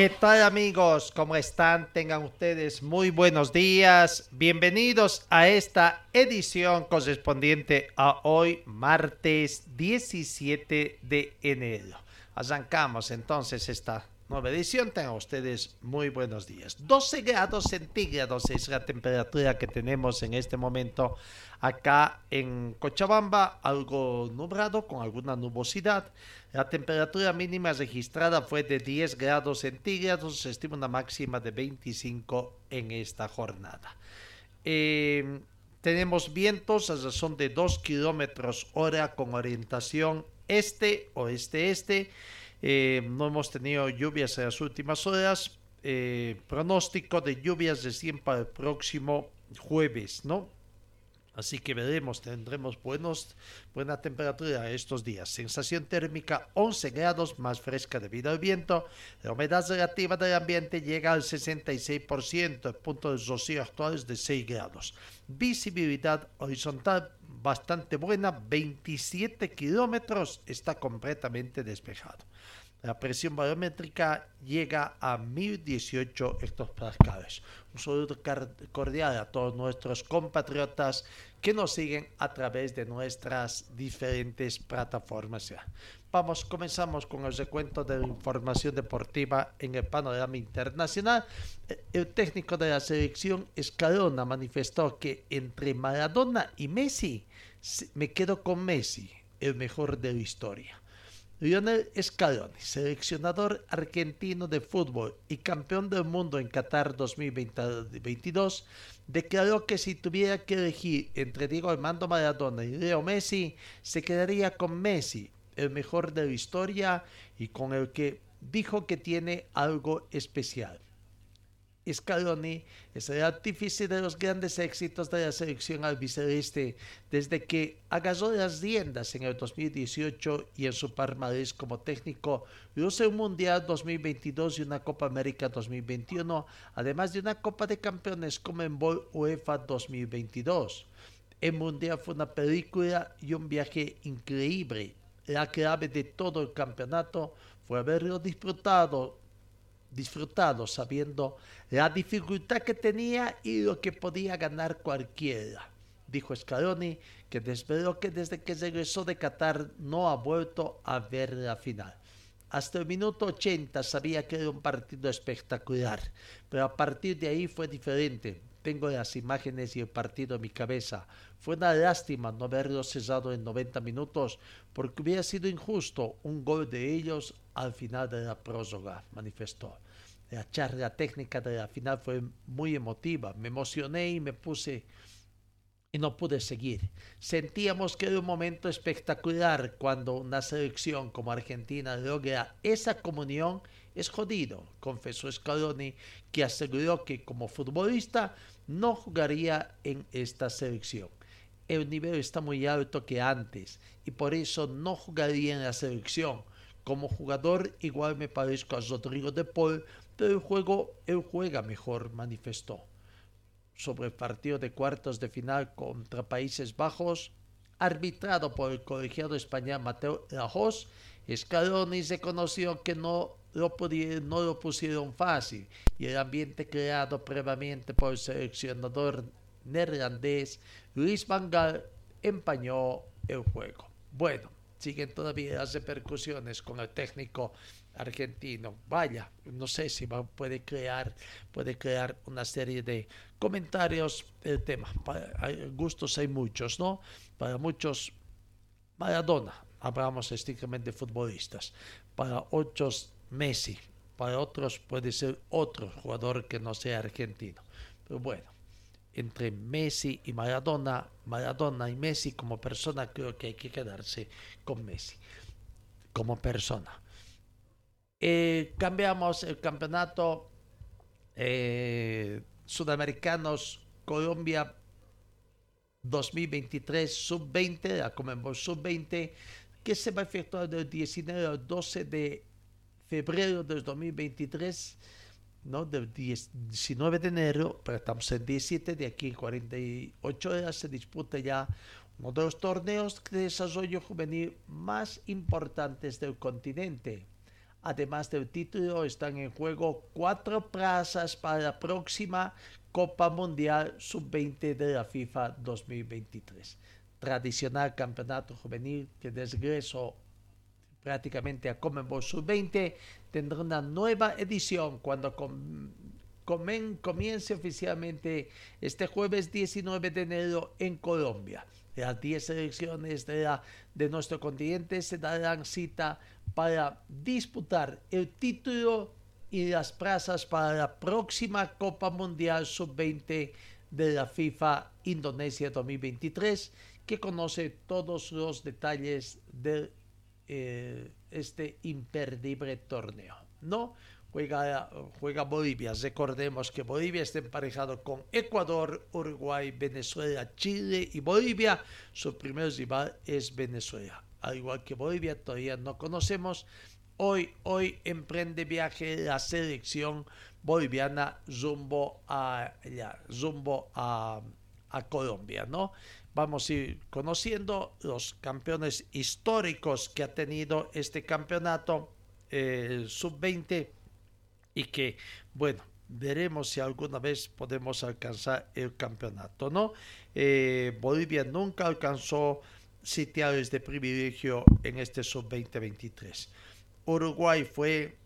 ¿Qué tal amigos? ¿Cómo están? Tengan ustedes muy buenos días. Bienvenidos a esta edición correspondiente a hoy, martes 17 de enero. Arrancamos entonces esta nueva edición. Tengan ustedes muy buenos días. 12 grados centígrados es la temperatura que tenemos en este momento acá en Cochabamba. Algo nublado con alguna nubosidad. La temperatura mínima registrada fue de 10 grados centígrados. Se estima una máxima de 25 en esta jornada. Eh, tenemos vientos a razón de 2 kilómetros hora con orientación este, oeste, este. Eh, no hemos tenido lluvias en las últimas horas. Eh, pronóstico de lluvias recién para el próximo jueves, ¿no? Así que veremos, tendremos buenos, buena temperatura estos días. Sensación térmica 11 grados más fresca debido al viento. La humedad relativa del ambiente llega al 66%. El punto de rocío actual es de 6 grados. Visibilidad horizontal bastante buena, 27 kilómetros. Está completamente despejado. La presión barométrica llega a 1018 hectopascales. Un saludo cordial a todos nuestros compatriotas que nos siguen a través de nuestras diferentes plataformas. Vamos, comenzamos con el recuento de la información deportiva en el panorama internacional. El técnico de la selección Escalona manifestó que entre Maradona y Messi, me quedo con Messi, el mejor de la historia. Lionel Scaloni, seleccionador argentino de fútbol y campeón del mundo en Qatar 2022, declaró que si tuviera que elegir entre Diego Armando Maradona y Leo Messi, se quedaría con Messi, el mejor de la historia y con el que dijo que tiene algo especial. Scaloni el artífice de los grandes éxitos de la selección albiceleste desde que agarró las riendas en el 2018 y en su palmarés como técnico luce un Mundial 2022 y una Copa América 2021, además de una Copa de Campeones como en Bol UEFA 2022. El Mundial fue una película y un viaje increíble. La clave de todo el campeonato fue haberlo disfrutado disfrutado sabiendo la dificultad que tenía y lo que podía ganar cualquiera. Dijo Scaloni, que desveló que desde que regresó de Qatar no ha vuelto a ver la final. Hasta el minuto 80 sabía que era un partido espectacular, pero a partir de ahí fue diferente. Tengo las imágenes y el partido en mi cabeza. Fue una lástima no haberlo cesado en 90 minutos porque hubiera sido injusto un gol de ellos al final de la prórroga, manifestó. La charla técnica de la final fue muy emotiva. Me emocioné y me puse y no pude seguir. Sentíamos que era un momento espectacular cuando una selección como Argentina logra esa comunión. Es jodido, confesó Scaloni, que aseguró que como futbolista no jugaría en esta selección. El nivel está muy alto que antes y por eso no jugaría en la selección. Como jugador igual me parezco a Rodrigo de Paul, pero el juego él juega mejor, manifestó. Sobre el partido de cuartos de final contra Países Bajos, arbitrado por el colegiado español Mateo Lajos, Scaloni reconoció que no lo, no lo pusieron fácil y el ambiente creado previamente por el seleccionador neerlandés Luis Van Gaal empañó el juego. Bueno, siguen todavía las repercusiones con el técnico argentino. Vaya, no sé si va, puede crear puede crear una serie de comentarios el tema. Hay, gustos hay muchos, ¿no? Para muchos Maradona, hablamos estrictamente de futbolistas. Para otros Messi, para otros puede ser otro jugador que no sea argentino. Pero bueno, entre Messi y Maradona, Maradona y Messi como persona, creo que hay que quedarse con Messi como persona. Eh, cambiamos el campeonato eh, sudamericanos Colombia 2023 sub-20, la Comembol sub-20, que se va a efectuar del 19 al 12 de febrero del 2023 ¿no? Del 19 de enero, pero estamos en 17, de aquí en 48 horas se disputa ya uno de los torneos de desarrollo juvenil más importantes del continente. Además del título, están en juego cuatro plazas para la próxima Copa Mundial Sub-20 de la FIFA 2023. Tradicional campeonato juvenil que desgreso prácticamente a Comenbol Sub-20, tendrá una nueva edición cuando comience oficialmente este jueves 19 de enero en Colombia. Las 10 selecciones de, de nuestro continente se darán cita para disputar el título y las plazas para la próxima Copa Mundial Sub-20 de la FIFA Indonesia 2023, que conoce todos los detalles del eh, este imperdible torneo. No juega, juega Bolivia. Recordemos que Bolivia está emparejado con Ecuador, Uruguay, Venezuela, Chile y Bolivia. Su primer rival es Venezuela. Al igual que Bolivia, todavía no conocemos. Hoy, hoy emprende viaje la selección boliviana rumbo a, ya, rumbo a, a Colombia, ¿no? Vamos a ir conociendo los campeones históricos que ha tenido este campeonato eh, sub-20 y que, bueno, veremos si alguna vez podemos alcanzar el campeonato, ¿no? Eh, Bolivia nunca alcanzó sitiales de privilegio en este sub-2023. Uruguay fue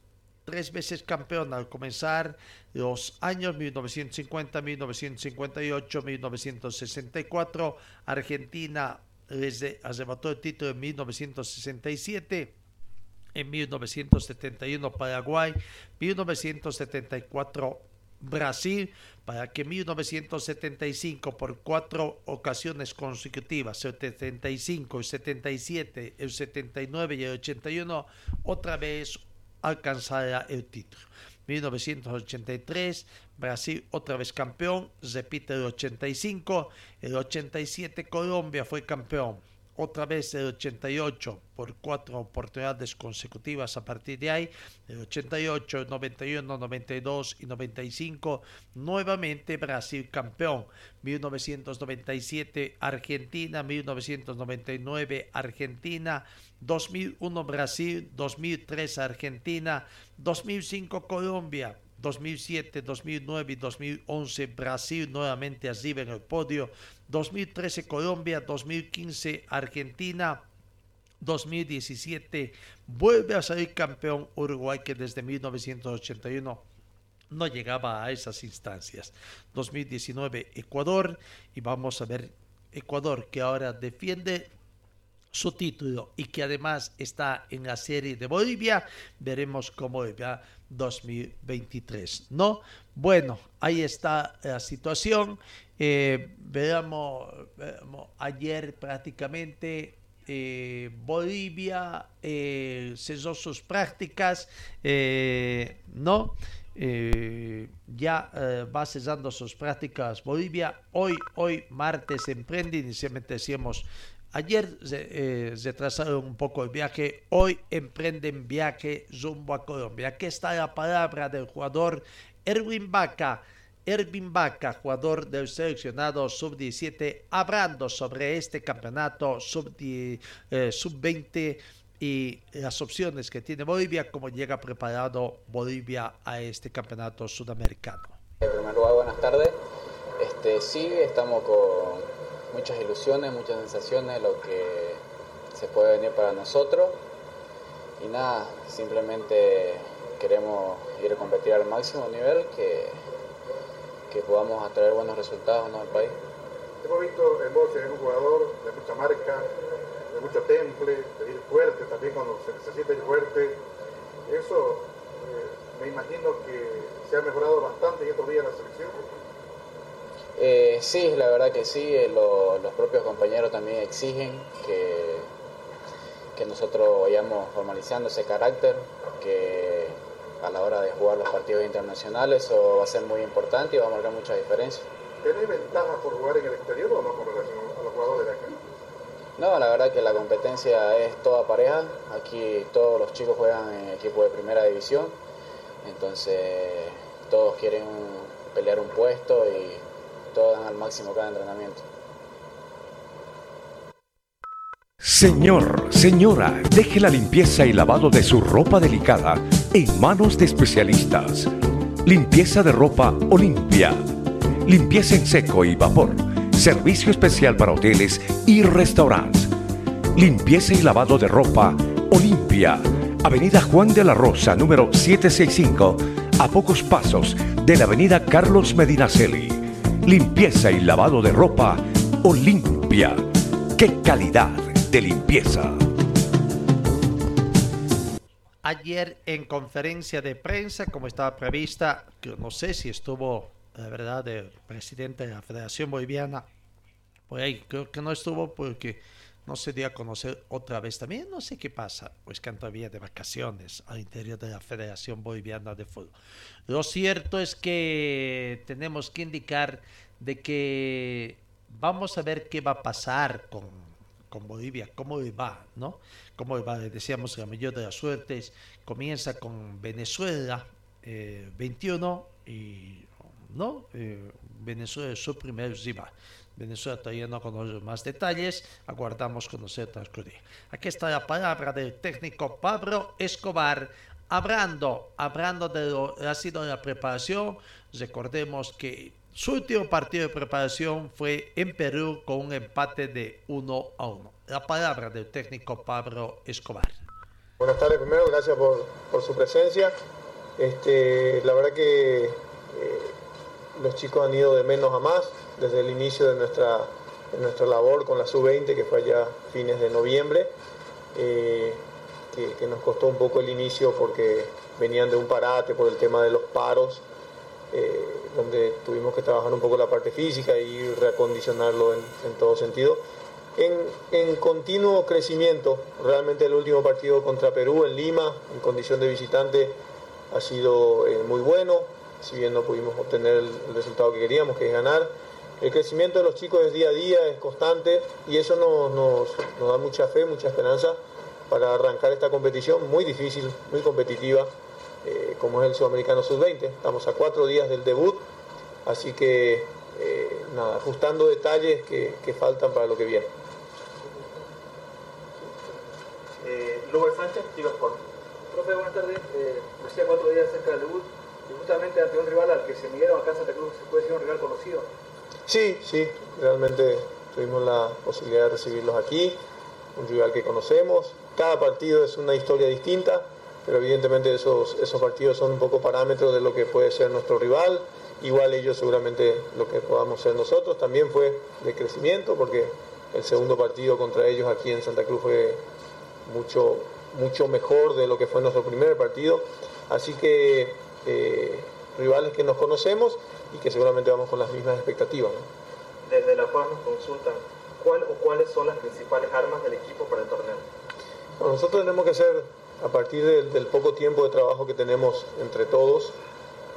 tres veces campeón al comenzar los años 1950, 1958, 1964. Argentina les arrebató el título en 1967. En 1971 Paraguay, 1974 Brasil, para que en 1975 por cuatro ocasiones consecutivas, el 75, el 77, el 79 y el 81, otra vez alcanzará el título. 1983, Brasil otra vez campeón, repite el 85, el 87 Colombia fue campeón, otra vez el 88 por cuatro oportunidades consecutivas a partir de ahí, el 88, 91, 92 y 95, nuevamente Brasil campeón, 1997 Argentina, 1999 Argentina, 2001 Brasil, 2003 Argentina, 2005 Colombia, 2007, 2009 y 2011 Brasil nuevamente arriba en el podio, 2013 Colombia, 2015 Argentina, 2017 vuelve a salir campeón Uruguay que desde 1981 no llegaba a esas instancias. 2019 Ecuador y vamos a ver Ecuador que ahora defiende su título y que además está en la serie de Bolivia, veremos cómo va 2023, ¿no? Bueno, ahí está la situación. Eh, veamos, ayer prácticamente eh, Bolivia eh, cesó sus prácticas, ¿no? ya va cesando sus prácticas Bolivia. Hoy, hoy martes emprende, inicialmente decíamos Ayer se, eh, un poco el viaje, hoy emprenden viaje rumbo a Colombia. Aquí está la palabra del jugador Erwin Vaca. Erwin Vaca, jugador del seleccionado sub-17, hablando sobre este campeonato sub-20 eh, y las opciones que tiene Bolivia, cómo llega preparado Bolivia a este campeonato sudamericano. En primer lugar, buenas tardes. Este, sí, estamos con muchas ilusiones, muchas sensaciones, lo que se puede venir para nosotros. y nada, simplemente queremos ir a competir al máximo nivel, que, que podamos atraer buenos resultados ¿no? al país. Hemos visto en vos eres un jugador de mucha marca, de mucho temple, de fuerte también cuando se necesita ir fuerte. Eso eh, me imagino que se ha mejorado bastante en estos días la selección. Eh, sí, la verdad que sí, eh, lo- los propios compañeros también exigen que, que nosotros vayamos formalizando ese carácter, que a la hora de jugar los partidos internacionales eso va a ser muy importante y va a marcar mucha diferencia. ¿Tenés ventajas por jugar en el exterior o no con relación a los jugadores de acá? No, la verdad que la competencia es toda pareja, aquí todos los chicos juegan en equipo de primera división, entonces todos quieren pelear un puesto y todos dan al máximo cada entrenamiento. Señor, señora, deje la limpieza y lavado de su ropa delicada en manos de especialistas. Limpieza de ropa Olimpia. Limpieza en seco y vapor. Servicio especial para hoteles y restaurantes. Limpieza y lavado de ropa Olimpia. Avenida Juan de la Rosa, número 765, a pocos pasos de la Avenida Carlos Medinaceli. Limpieza y lavado de ropa Olimpia. ¡Qué calidad de limpieza! Ayer en conferencia de prensa, como estaba prevista, que no sé si estuvo, la verdad, el presidente de la Federación Boliviana, por ahí creo que no estuvo porque no se dio a conocer otra vez también, no sé qué pasa, pues que todavía de vacaciones al interior de la Federación Boliviana de Fútbol. Lo cierto es que tenemos que indicar de que vamos a ver qué va a pasar con, con Bolivia, cómo le va, ¿no? Cómo le va, le decíamos la mayor de las suertes, comienza con Venezuela, eh, 21, y, ¿no? Eh, Venezuela es su primer rival. Venezuela todavía no conoce más detalles, aguardamos conocer transcurrir. Aquí está la palabra del técnico Pablo Escobar, hablando, hablando de lo que ha sido la preparación. Recordemos que su último partido de preparación fue en Perú con un empate de 1 a 1. La palabra del técnico Pablo Escobar. Buenas tardes primero, gracias por, por su presencia. Este, la verdad que eh, los chicos han ido de menos a más desde el inicio de nuestra, nuestra labor con la sub-20, que fue allá fines de noviembre, eh, que, nos costó un poco el inicio porque venían de un parate por el tema de los paros, eh, donde tuvimos que trabajar un poco la parte física y reacondicionarlo en, en todo sentido. En, en, continuo crecimiento, realmente el último partido contra Perú en Lima, en condición de visitante, ha sido eh, muy bueno, si bien no pudimos obtener el, resultado que queríamos, que es ganar. El crecimiento de los chicos es día a día, es constante y eso nos, nos, nos da mucha fe, mucha esperanza para arrancar esta competición muy difícil, muy competitiva, eh, como es el Sudamericano Sub-20. Estamos a cuatro días del debut, así que eh, nada, ajustando detalles que, que faltan para lo que viene. Eh, Luber Sánchez, Tigo Sport. Profe, buenas tardes. Eh, decía cuatro días cerca del debut y justamente ante un rival al que se midieron acá en Santa Cruz, ¿se puede decir un rival conocido? Sí, sí, realmente tuvimos la posibilidad de recibirlos aquí, un rival que conocemos. Cada partido es una historia distinta, pero evidentemente esos, esos partidos son un poco parámetros de lo que puede ser nuestro rival. Igual ellos seguramente lo que podamos ser nosotros también fue de crecimiento, porque el segundo partido contra ellos aquí en Santa Cruz fue mucho, mucho mejor de lo que fue nuestro primer partido. Así que eh, rivales que nos conocemos y que seguramente vamos con las mismas expectativas. ¿no? Desde La Paz nos consultan cuál o cuáles son las principales armas del equipo para el torneo. Bueno, nosotros tenemos que ser, a partir del, del, poco tiempo de trabajo que tenemos entre todos,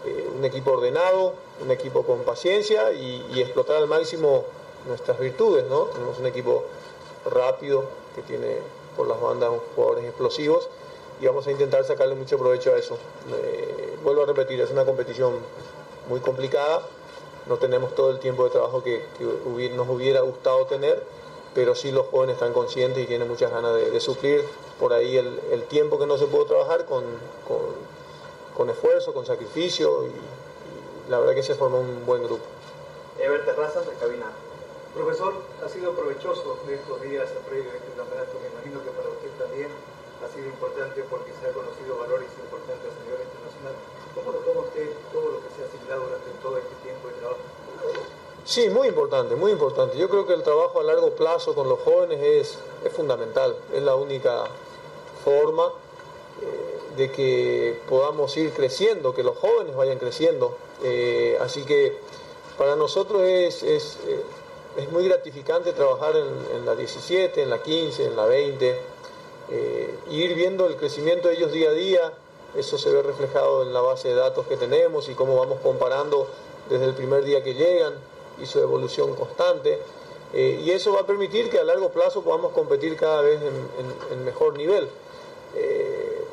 eh, un equipo ordenado, un equipo con paciencia y, y, explotar al máximo nuestras virtudes. ¿no? Tenemos un equipo rápido que tiene por las bandas jugadores explosivos y vamos a intentar sacarle mucho provecho a eso. Eh, vuelvo a repetir, es una competición muy complicada, no tenemos todo el tiempo de trabajo que, nos hubiera gustado tener, pero sí los jóvenes están conscientes y tienen muchas ganas de, de suplir por ahí el, tiempo que no se pudo trabajar con, con, esfuerzo, con sacrificio y, la verdad que se formó un buen grupo. Ever Terrazas de Cabina. Profesor, ha sido provechoso estos días previo a este campeonato, me imagino que para usted también, ha sido importante porque se ha conocido valores importantes a nivel internacional. ¿Cómo lo toma usted todo lo que se ha asimilado durante todo este tiempo de trabajo? Sí, muy importante, muy importante. Yo creo que el trabajo a largo plazo con los jóvenes es, es fundamental, es la única forma eh, de que podamos ir creciendo, que los jóvenes vayan creciendo. Eh, así que para nosotros es, es, eh, es muy gratificante trabajar en, en, la 17, en la 15, en la 20, ir viendo el crecimiento de ellos día a día. Eso se ve reflejado en la base de datos que tenemos y cómo vamos comparando desde el primer día que llegan y su evolución constante. Eh, y eso va a permitir que a largo plazo podamos competir cada vez en, mejor nivel. Eh,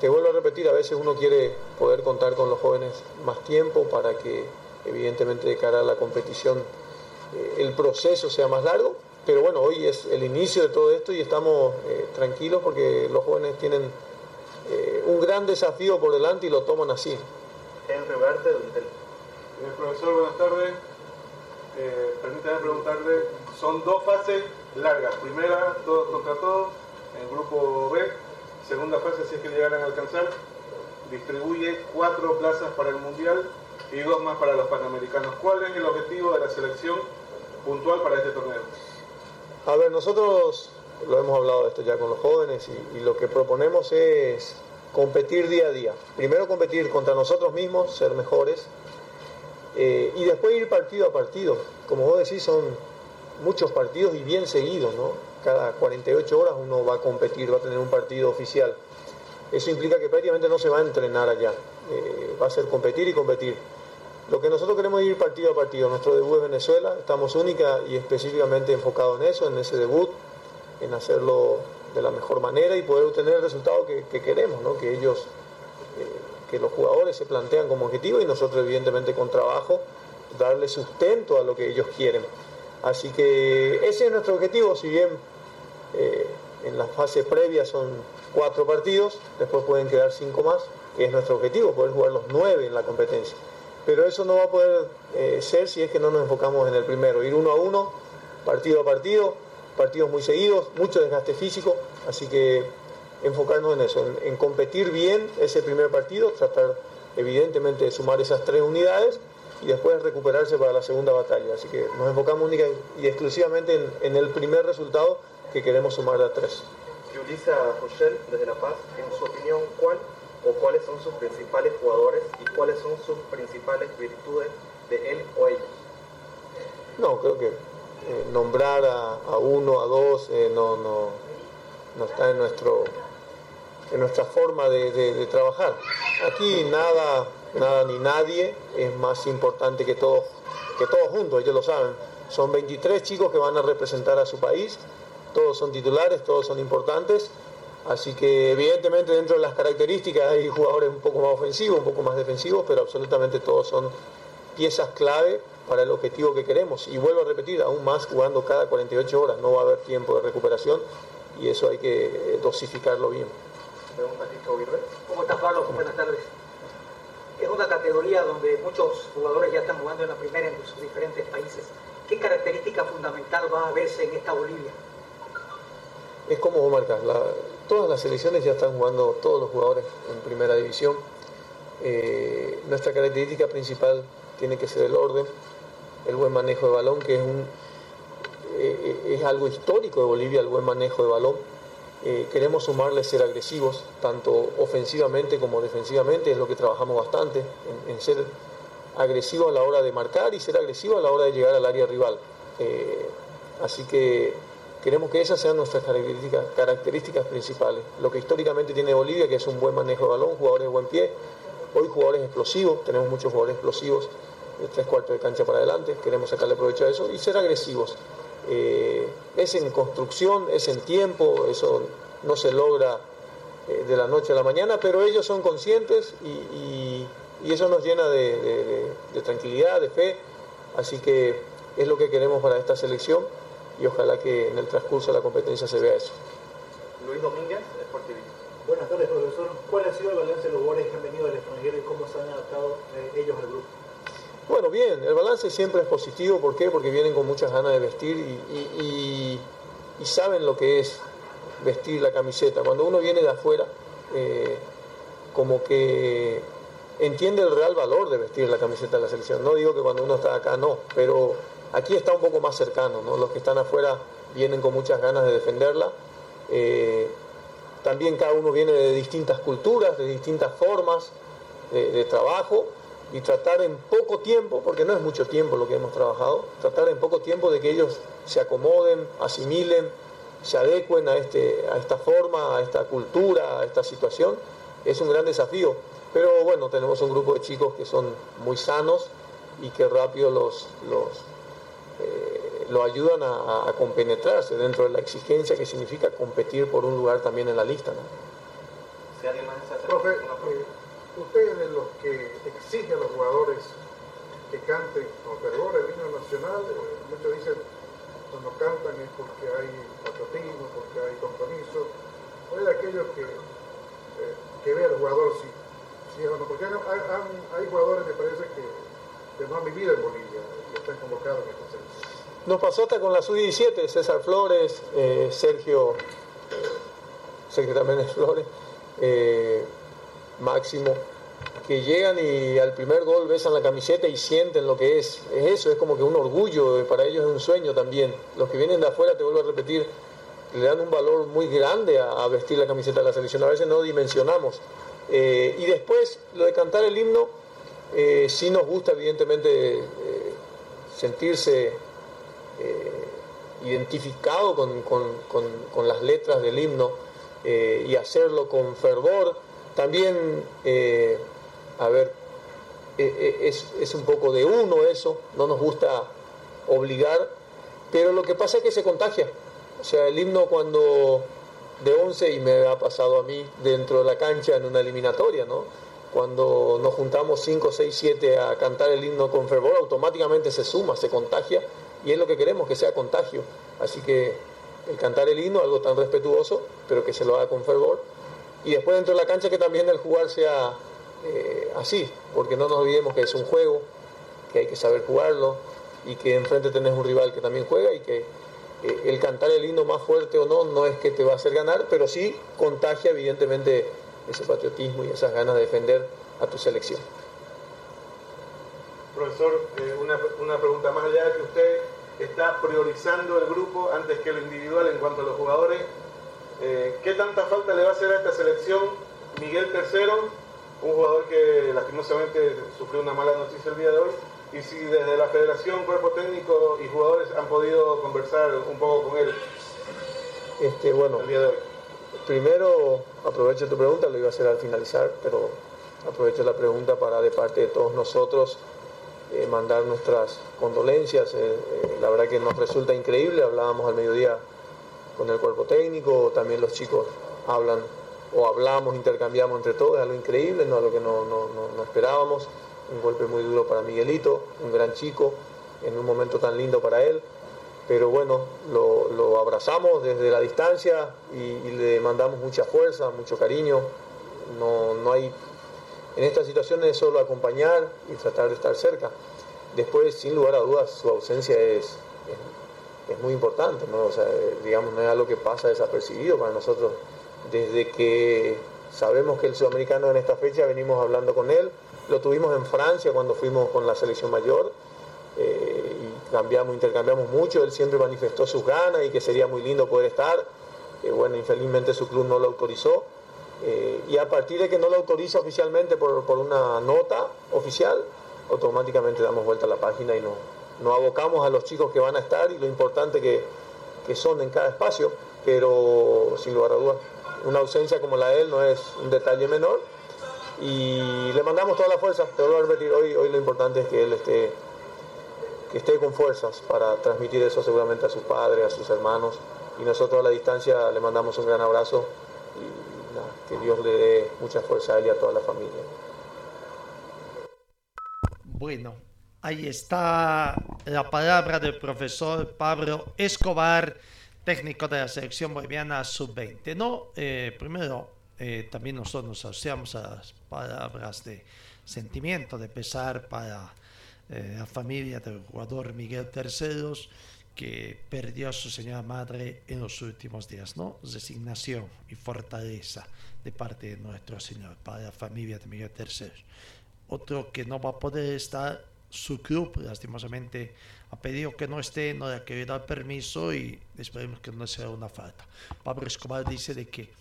te vuelvo a repetir, a veces uno quiere poder contar con los jóvenes más tiempo para que evidentemente de cara a la competición eh, el proceso sea más largo, pero bueno, hoy es el inicio de todo esto y estamos eh, tranquilos porque los jóvenes tienen eh, un gran desafío por delante y lo toman así. Henry Ugarte, del Eh, profesor, buenas tardes. Eh, permítame preguntarle, son dos fases largas. Primera, todos contra todos, en el grupo B. Segunda fase, si es que llegaran a alcanzar, distribuye cuatro plazas para el Mundial y dos más para los Panamericanos. ¿Cuál es el objetivo de la selección puntual para este torneo? A ver, nosotros lo hemos hablado de esto ya con los jóvenes y, lo que proponemos es competir día a día. Primero competir contra nosotros mismos, ser mejores, eh, y después ir partido a partido. Como vos decís, son muchos partidos y bien seguidos, ¿no? Cada 48 horas uno va a competir, va a tener un partido oficial. Eso implica que prácticamente no se va a entrenar allá, eh, va a ser competir y competir. Lo que nosotros queremos ir partido a partido. Nuestro debut es Venezuela, estamos única y específicamente enfocados en eso, en ese debut, en hacerlo de la mejor manera y poder obtener el resultado que, que queremos, ¿no? que ellos eh, que los jugadores se plantean como objetivo y nosotros evidentemente con trabajo darle sustento a lo que ellos quieren. Así que ese es nuestro objetivo, si bien eh, en la fase previa son cuatro partidos, después pueden quedar cinco más, que es nuestro objetivo, poder jugar los nueve en la competencia. Pero eso no va a poder eh, ser si es que no nos enfocamos en el primero, ir uno a uno, partido a partido, partidos muy seguidos, mucho desgaste físico, así que enfocarnos en eso, en, competir bien ese primer partido, tratar evidentemente de sumar esas tres unidades y después recuperarse para la segunda batalla. Así que nos enfocamos única y exclusivamente en, el primer resultado que queremos sumar a tres. Yulisa Rochelle, desde La Paz, en su opinión, ¿cuál o cuáles son sus principales jugadores cuáles son sus principales virtudes de él o ellos? No, creo que eh, nombrar a, a, uno, a dos, eh, no, no, no está en nuestro en nuestra forma de, de, trabajar. Aquí nada, nada ni nadie es más importante que todos, que todos juntos, ellos lo saben. Son 23 chicos que van a representar a su país, todos son titulares, todos son importantes, así que evidentemente dentro de las características hay jugadores un poco más ofensivos, un poco más defensivos, pero absolutamente todos son piezas clave para el objetivo que queremos. Y vuelvo a repetir, aún más jugando cada 48 horas, no va a haber tiempo de recuperación y eso hay que dosificarlo bien. ¿Cómo está Pablo? Buenas tardes. Es una categoría donde muchos jugadores ya están jugando en la primera en sus diferentes países. ¿Qué característica fundamental va a verse en esta Bolivia? Es como vos marcas, la, todas las selecciones ya están jugando, todos los jugadores en primera división. Eh, nuestra característica principal tiene que ser el orden, el buen manejo de balón, que es, un, eh, es algo histórico de Bolivia, el buen manejo de balón eh, queremos sumarle ser agresivos, tanto ofensivamente como defensivamente, es lo que trabajamos bastante, en, ser agresivo a la hora de marcar y ser agresivo a la hora de llegar al área rival. Eh, así que queremos que esas sean nuestras características, principales. Lo que históricamente tiene Bolivia, que es un buen manejo de balón, jugadores de buen pie, hoy jugadores explosivos, tenemos muchos jugadores explosivos, de tres cuartos de cancha para adelante, queremos sacarle provecho a eso y ser agresivos. Eh, es en construcción, es en tiempo, eso no se logra eh, de la noche a la mañana, pero ellos son conscientes y, eso nos llena de, tranquilidad, de fe, así que es lo que queremos para esta selección y ojalá que en el transcurso de la competencia se vea eso. Luis Domínguez, Sportivo. Buenas tardes, profesor. ¿Cuál ha sido el balance de los jugadores que han venido del extranjero y cómo se han adaptado eh, ellos al grupo? Bueno, bien, el balance siempre es positivo, ¿por qué? Porque vienen con muchas ganas de vestir y, y, y, y saben lo que es vestir la camiseta. Cuando uno viene de afuera, eh, como que entiende el real valor de vestir la camiseta de la selección. No digo que cuando uno está acá no, pero aquí está un poco más cercano. ¿no? Los que están afuera vienen con muchas ganas de defenderla. Eh, también cada uno viene de distintas culturas, de distintas formas de, trabajo y tratar en poco tiempo, porque no es mucho tiempo lo que hemos trabajado, tratar en poco tiempo de que ellos se acomoden, asimilen, se adecuen a, este, a esta forma, a esta cultura, a esta situación, es un gran desafío. Pero bueno, tenemos un grupo de chicos que son muy sanos y que rápido los, los, eh, lo ayudan a, a, compenetrarse dentro de la exigencia que significa competir por un lugar también en la lista. ¿no? Profe, eh, usted es de los que exige a los jugadores que canten con fervor el himno nacional, eh, muchos dicen cuando cantan es porque hay patriotismo, porque hay compromiso, o es de aquellos que, eh, que ve al jugador si, si es o no, porque hay, hay, hay jugadores me parece que, que, no han vivido en Bolivia y están convocados en esta selección. Nos pasó hasta con la sub-17, César Flores, eh, Sergio, Sergio también es Flores, eh, Máximo, que llegan y al primer gol besan la camiseta y sienten lo que es. Es eso, es como que un orgullo, para ellos es un sueño también. Los que vienen de afuera, te vuelvo a repetir, le dan un valor muy grande a, vestir la camiseta de la selección. A veces no dimensionamos. Eh, y después, lo de cantar el himno, eh, sí nos gusta evidentemente eh, sentirse identificado con, con, con, las letras del himno y hacerlo con fervor. También a ver, es, es, un poco de uno eso, no nos gusta obligar, pero lo que pasa es que se contagia. O sea, el himno cuando de 11, y me ha pasado a mí dentro de la cancha en una eliminatoria, ¿no? Cuando nos juntamos 5, 6, 7 a cantar el himno con fervor, automáticamente se suma, se contagia, y es lo que queremos, que sea contagio. Así que el cantar el himno, algo tan respetuoso, pero que se lo haga con fervor. Y después dentro de la cancha que también el jugar sea eh, así, porque no nos olvidemos que es un juego, que hay que saber jugarlo y que enfrente tenés un rival que también juega y que eh, el cantar el himno más fuerte o no no es que te va a hacer ganar, pero sí contagia evidentemente ese patriotismo y esas ganas de defender a tu selección. Profesor, eh, una, una pregunta más allá de que usted está priorizando el grupo antes que lo individual en cuanto a los jugadores. Eh, ¿Qué tanta falta le va a hacer a esta selección Miguel Tercero un jugador que lastimosamente sufrió una mala noticia el día de hoy, y si desde la federación, cuerpo técnico y jugadores han podido conversar un poco con él. Este, bueno, el día de hoy. Primero, aprovecho tu pregunta, lo iba a hacer al finalizar, pero aprovecho la pregunta para de parte de todos nosotros eh, mandar nuestras condolencias. Eh, eh, la verdad que nos resulta increíble, hablábamos al mediodía con el cuerpo técnico, también los chicos hablan o hablamos, intercambiamos entre todos, es algo increíble, no algo que no, no, no, esperábamos. Un golpe muy duro para Miguelito, un gran chico, en un momento tan lindo para él. Pero bueno, lo, abrazamos desde la distancia y, y, le mandamos mucha fuerza, mucho cariño. No, no hay. En estas situaciones es solo acompañar y tratar de estar cerca. Después, sin lugar a dudas, su ausencia es, es, muy importante, ¿no? Digamos, no es algo que pasa desapercibido para nosotros desde que sabemos que el sudamericano en esta fecha venimos hablando con él, lo tuvimos en Francia cuando fuimos con la selección mayor eh, y cambiamos, intercambiamos mucho, él siempre manifestó sus ganas y que sería muy lindo poder estar, eh, bueno, infelizmente su club no lo autorizó eh, y a partir de que no lo autoriza oficialmente por, por, una nota oficial, automáticamente damos vuelta a la página y nos no abocamos a los chicos que van a estar y lo importante que, que son en cada espacio, pero sin lugar a dudas una ausencia como la de él no es un detalle menor. Y le mandamos toda la fuerza, te vuelvo a repetir, hoy, hoy lo importante es que él esté, que esté con fuerzas para transmitir eso seguramente a sus padres, a sus hermanos. Y nosotros a la distancia le mandamos un gran abrazo que Dios le dé mucha fuerza a él y a toda la familia. Bueno, ahí está la palabra del profesor Pablo Escobar técnico de la selección boliviana sub-20. No, eh, primero, eh, también nosotros nos asociamos a las palabras de sentimiento, de pesar para eh, la familia del jugador Miguel Terceros, que perdió a su señora madre en los últimos días, ¿no? Resignación y fortaleza de parte de nuestro Señor para la familia de Miguel III. Otro que no va a poder estar, su club, lastimosamente, ha pedido que no esté, no le ha querido dar permiso y esperemos que no sea una falta. Pablo Escobar dice de que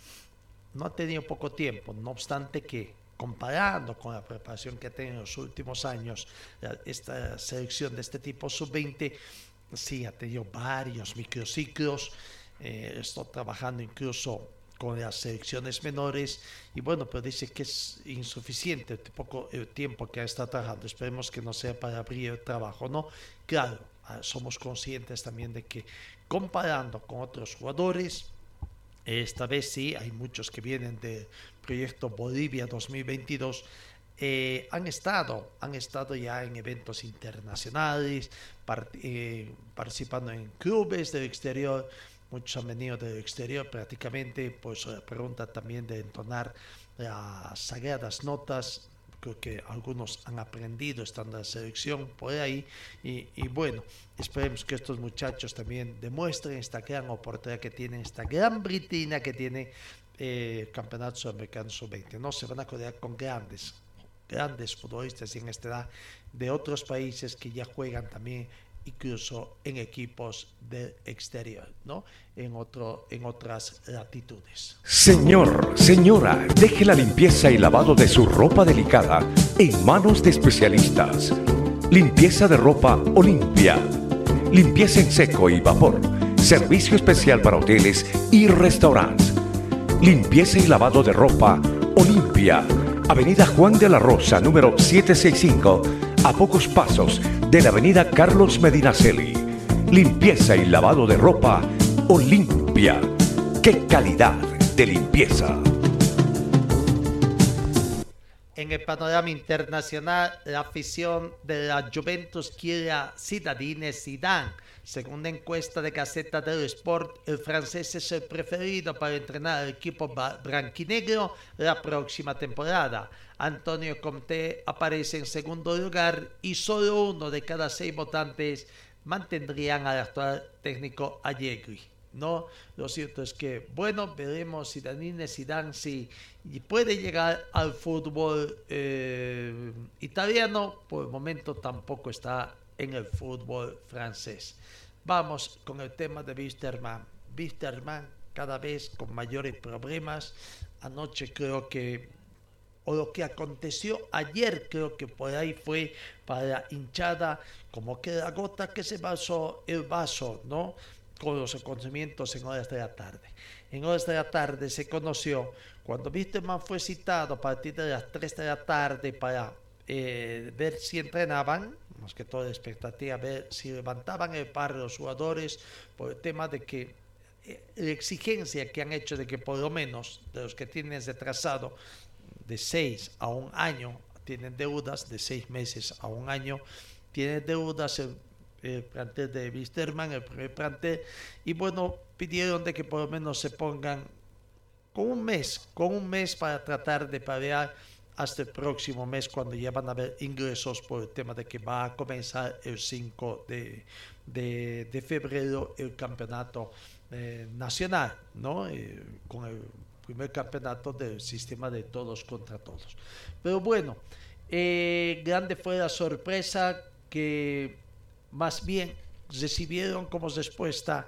no ha tenido poco tiempo, no obstante que comparando con la preparación que ha tenido en los últimos años, esta selección de este tipo sub-20 Sí, ha tenido varios microciclos. Eh, estoy trabajando incluso con las selecciones menores y bueno, pero dice que es insuficiente el, poco, el tiempo que estado trabajando. Esperemos que no sea para abrir el trabajo, ¿no? Claro, ah, somos conscientes también de que comparando con otros jugadores, esta vez sí, hay muchos que vienen del proyecto Bolivia 2022 eh, han estado, han estado ya en eventos internacionales, eh, participando en clubes del exterior, muchos han venido del exterior prácticamente, pues la pregunta también de entonar las sagradas notas, creo que algunos han aprendido estando en la selección por ahí. Y, bueno, esperemos que estos muchachos también demuestren esta gran oportunidad que tienen, esta gran britina que tiene eh, el Campeonato Sudamericano Sub-20, no se van a codear con grandes grandes futbolistas en esta edad de otros países que ya juegan también incluso en equipos del exterior, ¿no? En, otro, en otras latitudes. Señor, señora, deje la limpieza y lavado de su ropa delicada en manos de especialistas. Limpieza de ropa Olimpia. Limpieza en seco y vapor. Servicio especial para hoteles y restaurantes. Limpieza y lavado de ropa Olimpia Avenida Juan de la Rosa, número 765, a pocos pasos de la Avenida Carlos Medinaceli. Limpieza y lavado de ropa Olimpia. ¡Qué calidad de limpieza! En el panorama internacional, la afición de la Juventus quiere a Zidane según la encuesta de Gaceta del Sport, el francés es el preferido para entrenar al equipo branquinegro la próxima temporada. Antonio Comte aparece en segundo lugar y solo uno de cada seis votantes mantendrían al actual técnico Allegri. No, lo cierto es que, bueno, veremos si Danine Zidane si puede llegar al fútbol eh, italiano. Por el momento tampoco está en el fútbol francés. Vamos con el tema de Wisterman. Wisterman cada vez con mayores problemas. Anoche creo que, o lo que aconteció ayer creo que por ahí fue para hinchada, como que la gota que se basó el vaso, ¿no? Con los acontecimientos en horas de la tarde. En horas de la tarde se conoció cuando Wisterman fue citado a partir de las 3 de la tarde para eh, ver si entrenaban, más que todo de expectativa, ver si levantaban el par los jugadores por el tema de que eh, la exigencia que han hecho de que por lo menos de los que tienen retrasado de seis a un año, tienen deudas de seis meses a un año, tienen deudas el, plantel de Wisterman, el primer plantel, y bueno, pidieron de que por lo menos se pongan con un mes, con un mes para tratar de paliar hasta el próximo mes cuando ya van a haber ingresos por el tema de que va a comenzar el 5 de, de, febrero el campeonato eh, nacional, ¿no? Eh, con el primer campeonato del sistema de todos contra todos. Pero bueno, eh, grande fue la sorpresa que más bien recibieron como respuesta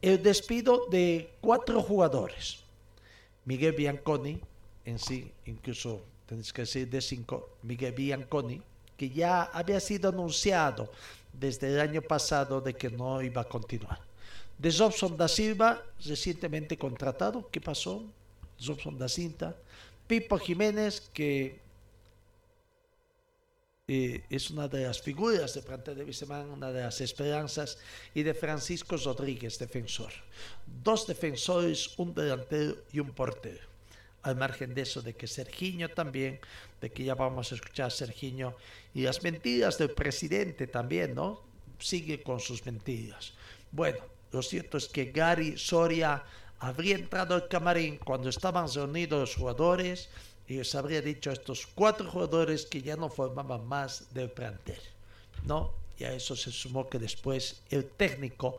el despido de cuatro jugadores. Miguel Bianconi, en sí, incluso tenéis que decir de cinco, Miguel Bianconi, que ya había sido anunciado desde el año pasado de que no iba a continuar. De Jobson da Silva, recientemente contratado, ¿qué pasó? Jobson da Cinta. Pipo Jiménez, que eh, es una de las figuras de plantel de Viceman, una de las esperanzas, y de Francisco Rodríguez, defensor. Dos defensores, un delantero y un portero al margen de eso, de que Sergiño también, de que ya vamos a escuchar a Sergiño, y las mentiras del presidente también, ¿no? Sigue con sus mentiras. Bueno, lo cierto es que Gary Soria habría entrado al camarín cuando estaban reunidos los jugadores y les habría dicho a estos cuatro jugadores que ya no formaban más del plantel, ¿no? y a eso se sumó que después el técnico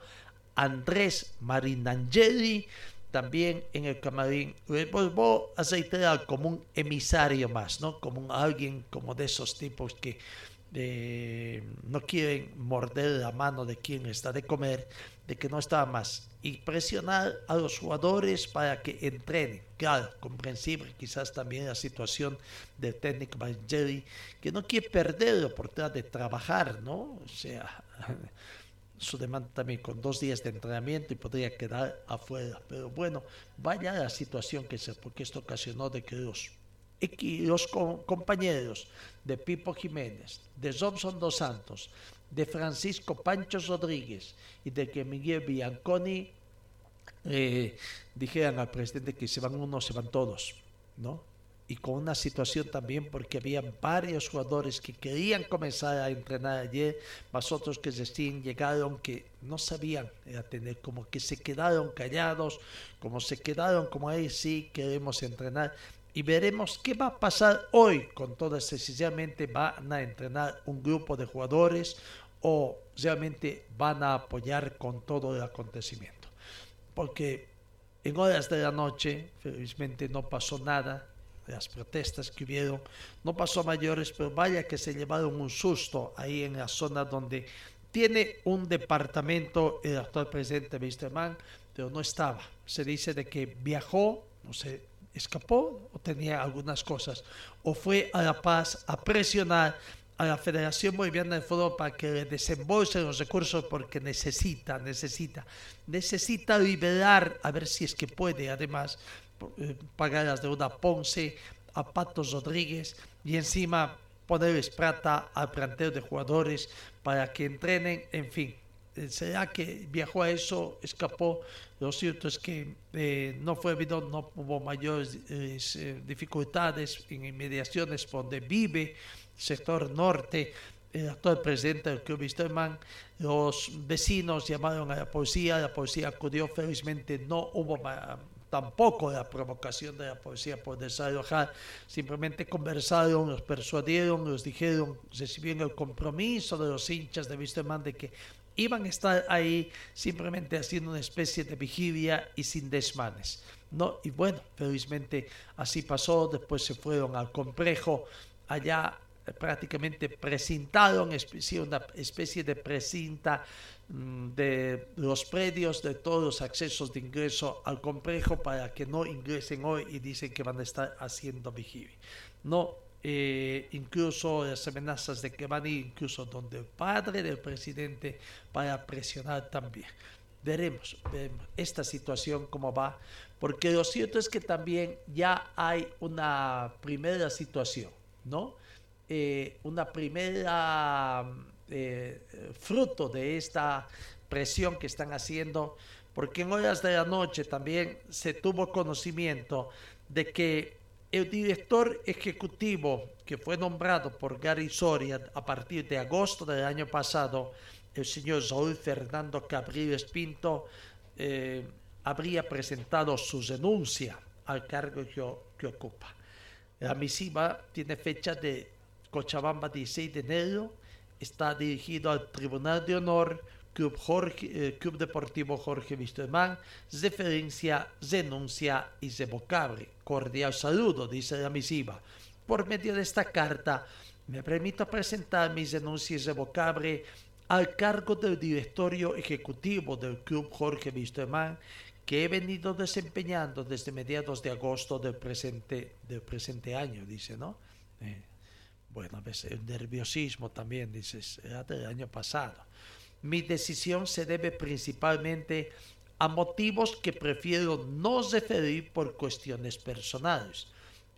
Andrés Marinangeli también en el camarín volvió a aceitar como un emisario más, ¿no? Como un, alguien como de esos tipos que eh, no quieren morder la mano de quien está de comer, de que no está más. Y presionar a los jugadores para que entrenen. Claro, comprensible quizás también la situación del técnico Jerry, que no quiere perder la oportunidad de trabajar, ¿no? O sea, su demanda también con dos días de entrenamiento y podría quedar afuera. Pero bueno, vaya la situación que se, porque esto ocasionó de que los, los compañeros de Pipo Jiménez, de Johnson Dos Santos, de Francisco Pancho Rodríguez y de que Miguel Bianconi eh, dijeran al presidente que se van unos, se van todos, ¿no? Y con una situación también porque había varios jugadores que querían comenzar a entrenar ayer, más otros que recién llegaron que no sabían atender, como que se quedaron callados, como se quedaron como ahí sí queremos entrenar y veremos qué va a pasar hoy con todo sencillamente van a entrenar un grupo de jugadores o realmente van a apoyar con todo el acontecimiento. Porque en horas de la noche felizmente no pasó nada las protestas que hubieron, no pasó a mayores, pero vaya que se llevaron un susto ahí en la zona donde tiene un departamento el actual presidente Wisterman, pero no estaba. Se dice de que viajó, no sé, escapó o tenía algunas cosas, o fue a La Paz a presionar a la Federación Boliviana de Fútbol para que le los recursos porque necesita, necesita, necesita liberar, a ver si es que puede, además, pagar las deudas Ponce, a Patos Rodríguez y encima ponerles plata al planteo de jugadores para que entrenen, en fin. Eh, ¿Será que viajó a eso, escapó? Lo cierto es que eh, no fue no hubo mayores dificultades en inmediaciones donde vive, sector norte, el actual presidente del Club Wisterman, los vecinos llamaron a la policía, la policía acudió, felizmente no hubo tampoco la provocación de la policía por desalojar, simplemente conversaron, los persuadieron, los dijeron, recibieron el compromiso de los hinchas de Wisterman de que iban a estar ahí simplemente haciendo una especie de vigilia y sin desmanes. ¿no? Y bueno, felizmente así pasó, después se fueron al complejo, allá prácticamente presentaron una especie de precinta de los predios de todos los accesos de ingreso al complejo para que no ingresen hoy y dicen que van a estar haciendo vigilia. No, eh, incluso las amenazas de que van a ir incluso donde el padre del presidente para presionar también. Veremos, veremos esta situación cómo va, porque lo cierto es que también ya hay una primera situación, ¿no? Eh, una primera eh, fruto de esta presión que están haciendo, porque en horas de la noche también se tuvo conocimiento de que el director ejecutivo que fue nombrado por Gary Soria a partir de agosto del año pasado, el señor Saúl Fernando Cabriles Pinto, eh, habría presentado su renuncia al cargo que, que ocupa. La misiva tiene fecha de Cochabamba 16 de enero, está dirigido al Tribunal de Honor Club, Jorge, eh, Club Deportivo Jorge Wisterman, referencia, denuncia y revocable. Cordial saludo, dice la misiva. Por medio de esta carta, me permito presentar mis denuncias irrevocable al cargo del directorio ejecutivo del Club Jorge Wisterman que he venido desempeñando desde mediados de agosto del presente, del presente año, dice, ¿no? Eh, bueno, a veces el nerviosismo también, dices, era del año pasado. Mi decisión se debe principalmente a motivos que prefiero no referir por cuestiones personales.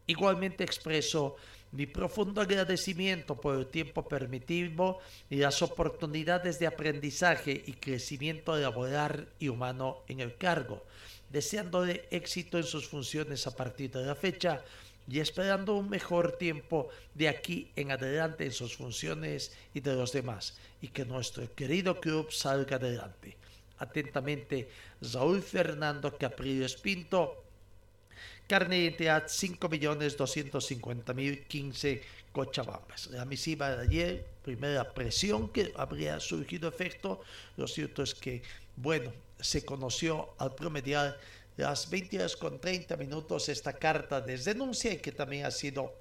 Igualmente expreso mi profundo agradecimiento por el tiempo permitido y las oportunidades de aprendizaje y crecimiento laboral y humano en el cargo, deseándole éxito en sus funciones a partir de la fecha y esperando un mejor tiempo de aquí en adelante en sus funciones y de los demás, y que nuestro querido club salga adelante. Atentamente, Raúl Fernando Capriles Pinto, carne de identidad 5.250.015 Cochabambas. La misiva de ayer primera presión que habría surgido efecto. Lo cierto es que, bueno, se conoció al promediar las 20 horas con 30 minutos esta carta de denuncia y que también ha sido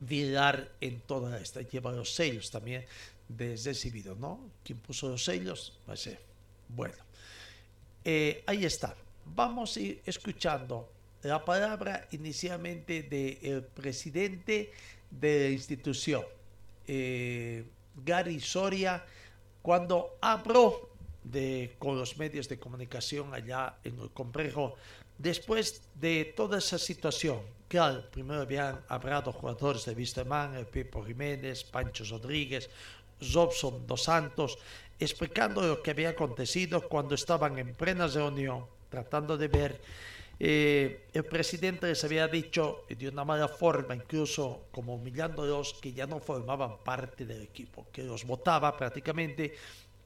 viral en toda esta. Lleva los sellos también de recibido, ¿no? ¿Quién puso los sellos? Bueno, eh, ahí está. Vamos a ir escuchando la palabra inicialmente del presidente de la institución, eh, Gary Soria, cuando habló de, con los medios de comunicación allá en el complejo, después de toda esa situación. Claro, primero habían hablado jugadores de Vistemán, el Pipo Jiménez, Pancho Rodríguez, Robson Dos Santos, explicando lo que había acontecido cuando estaban en plena reunión, tratando de ver eh, el presidente les había dicho de una mala forma, incluso como humillándolos, que ya no formaban parte del equipo, que los votaba prácticamente.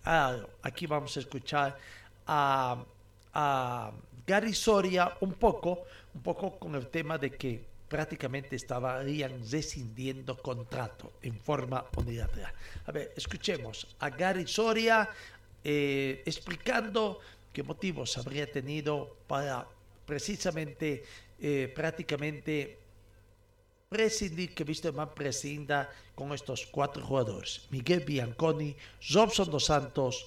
Aquí vamos a escuchar a, a Gary Soria un poco, un poco con el tema de que prácticamente estarían rescindiendo contrato en forma unilateral. A ver, escuchemos a Gary Soria eh, explicando qué motivos habría tenido para precisamente eh, prácticamente prescindir, que más prescinda con estos cuatro jugadores. Miguel Bianconi, Robson Dos Santos,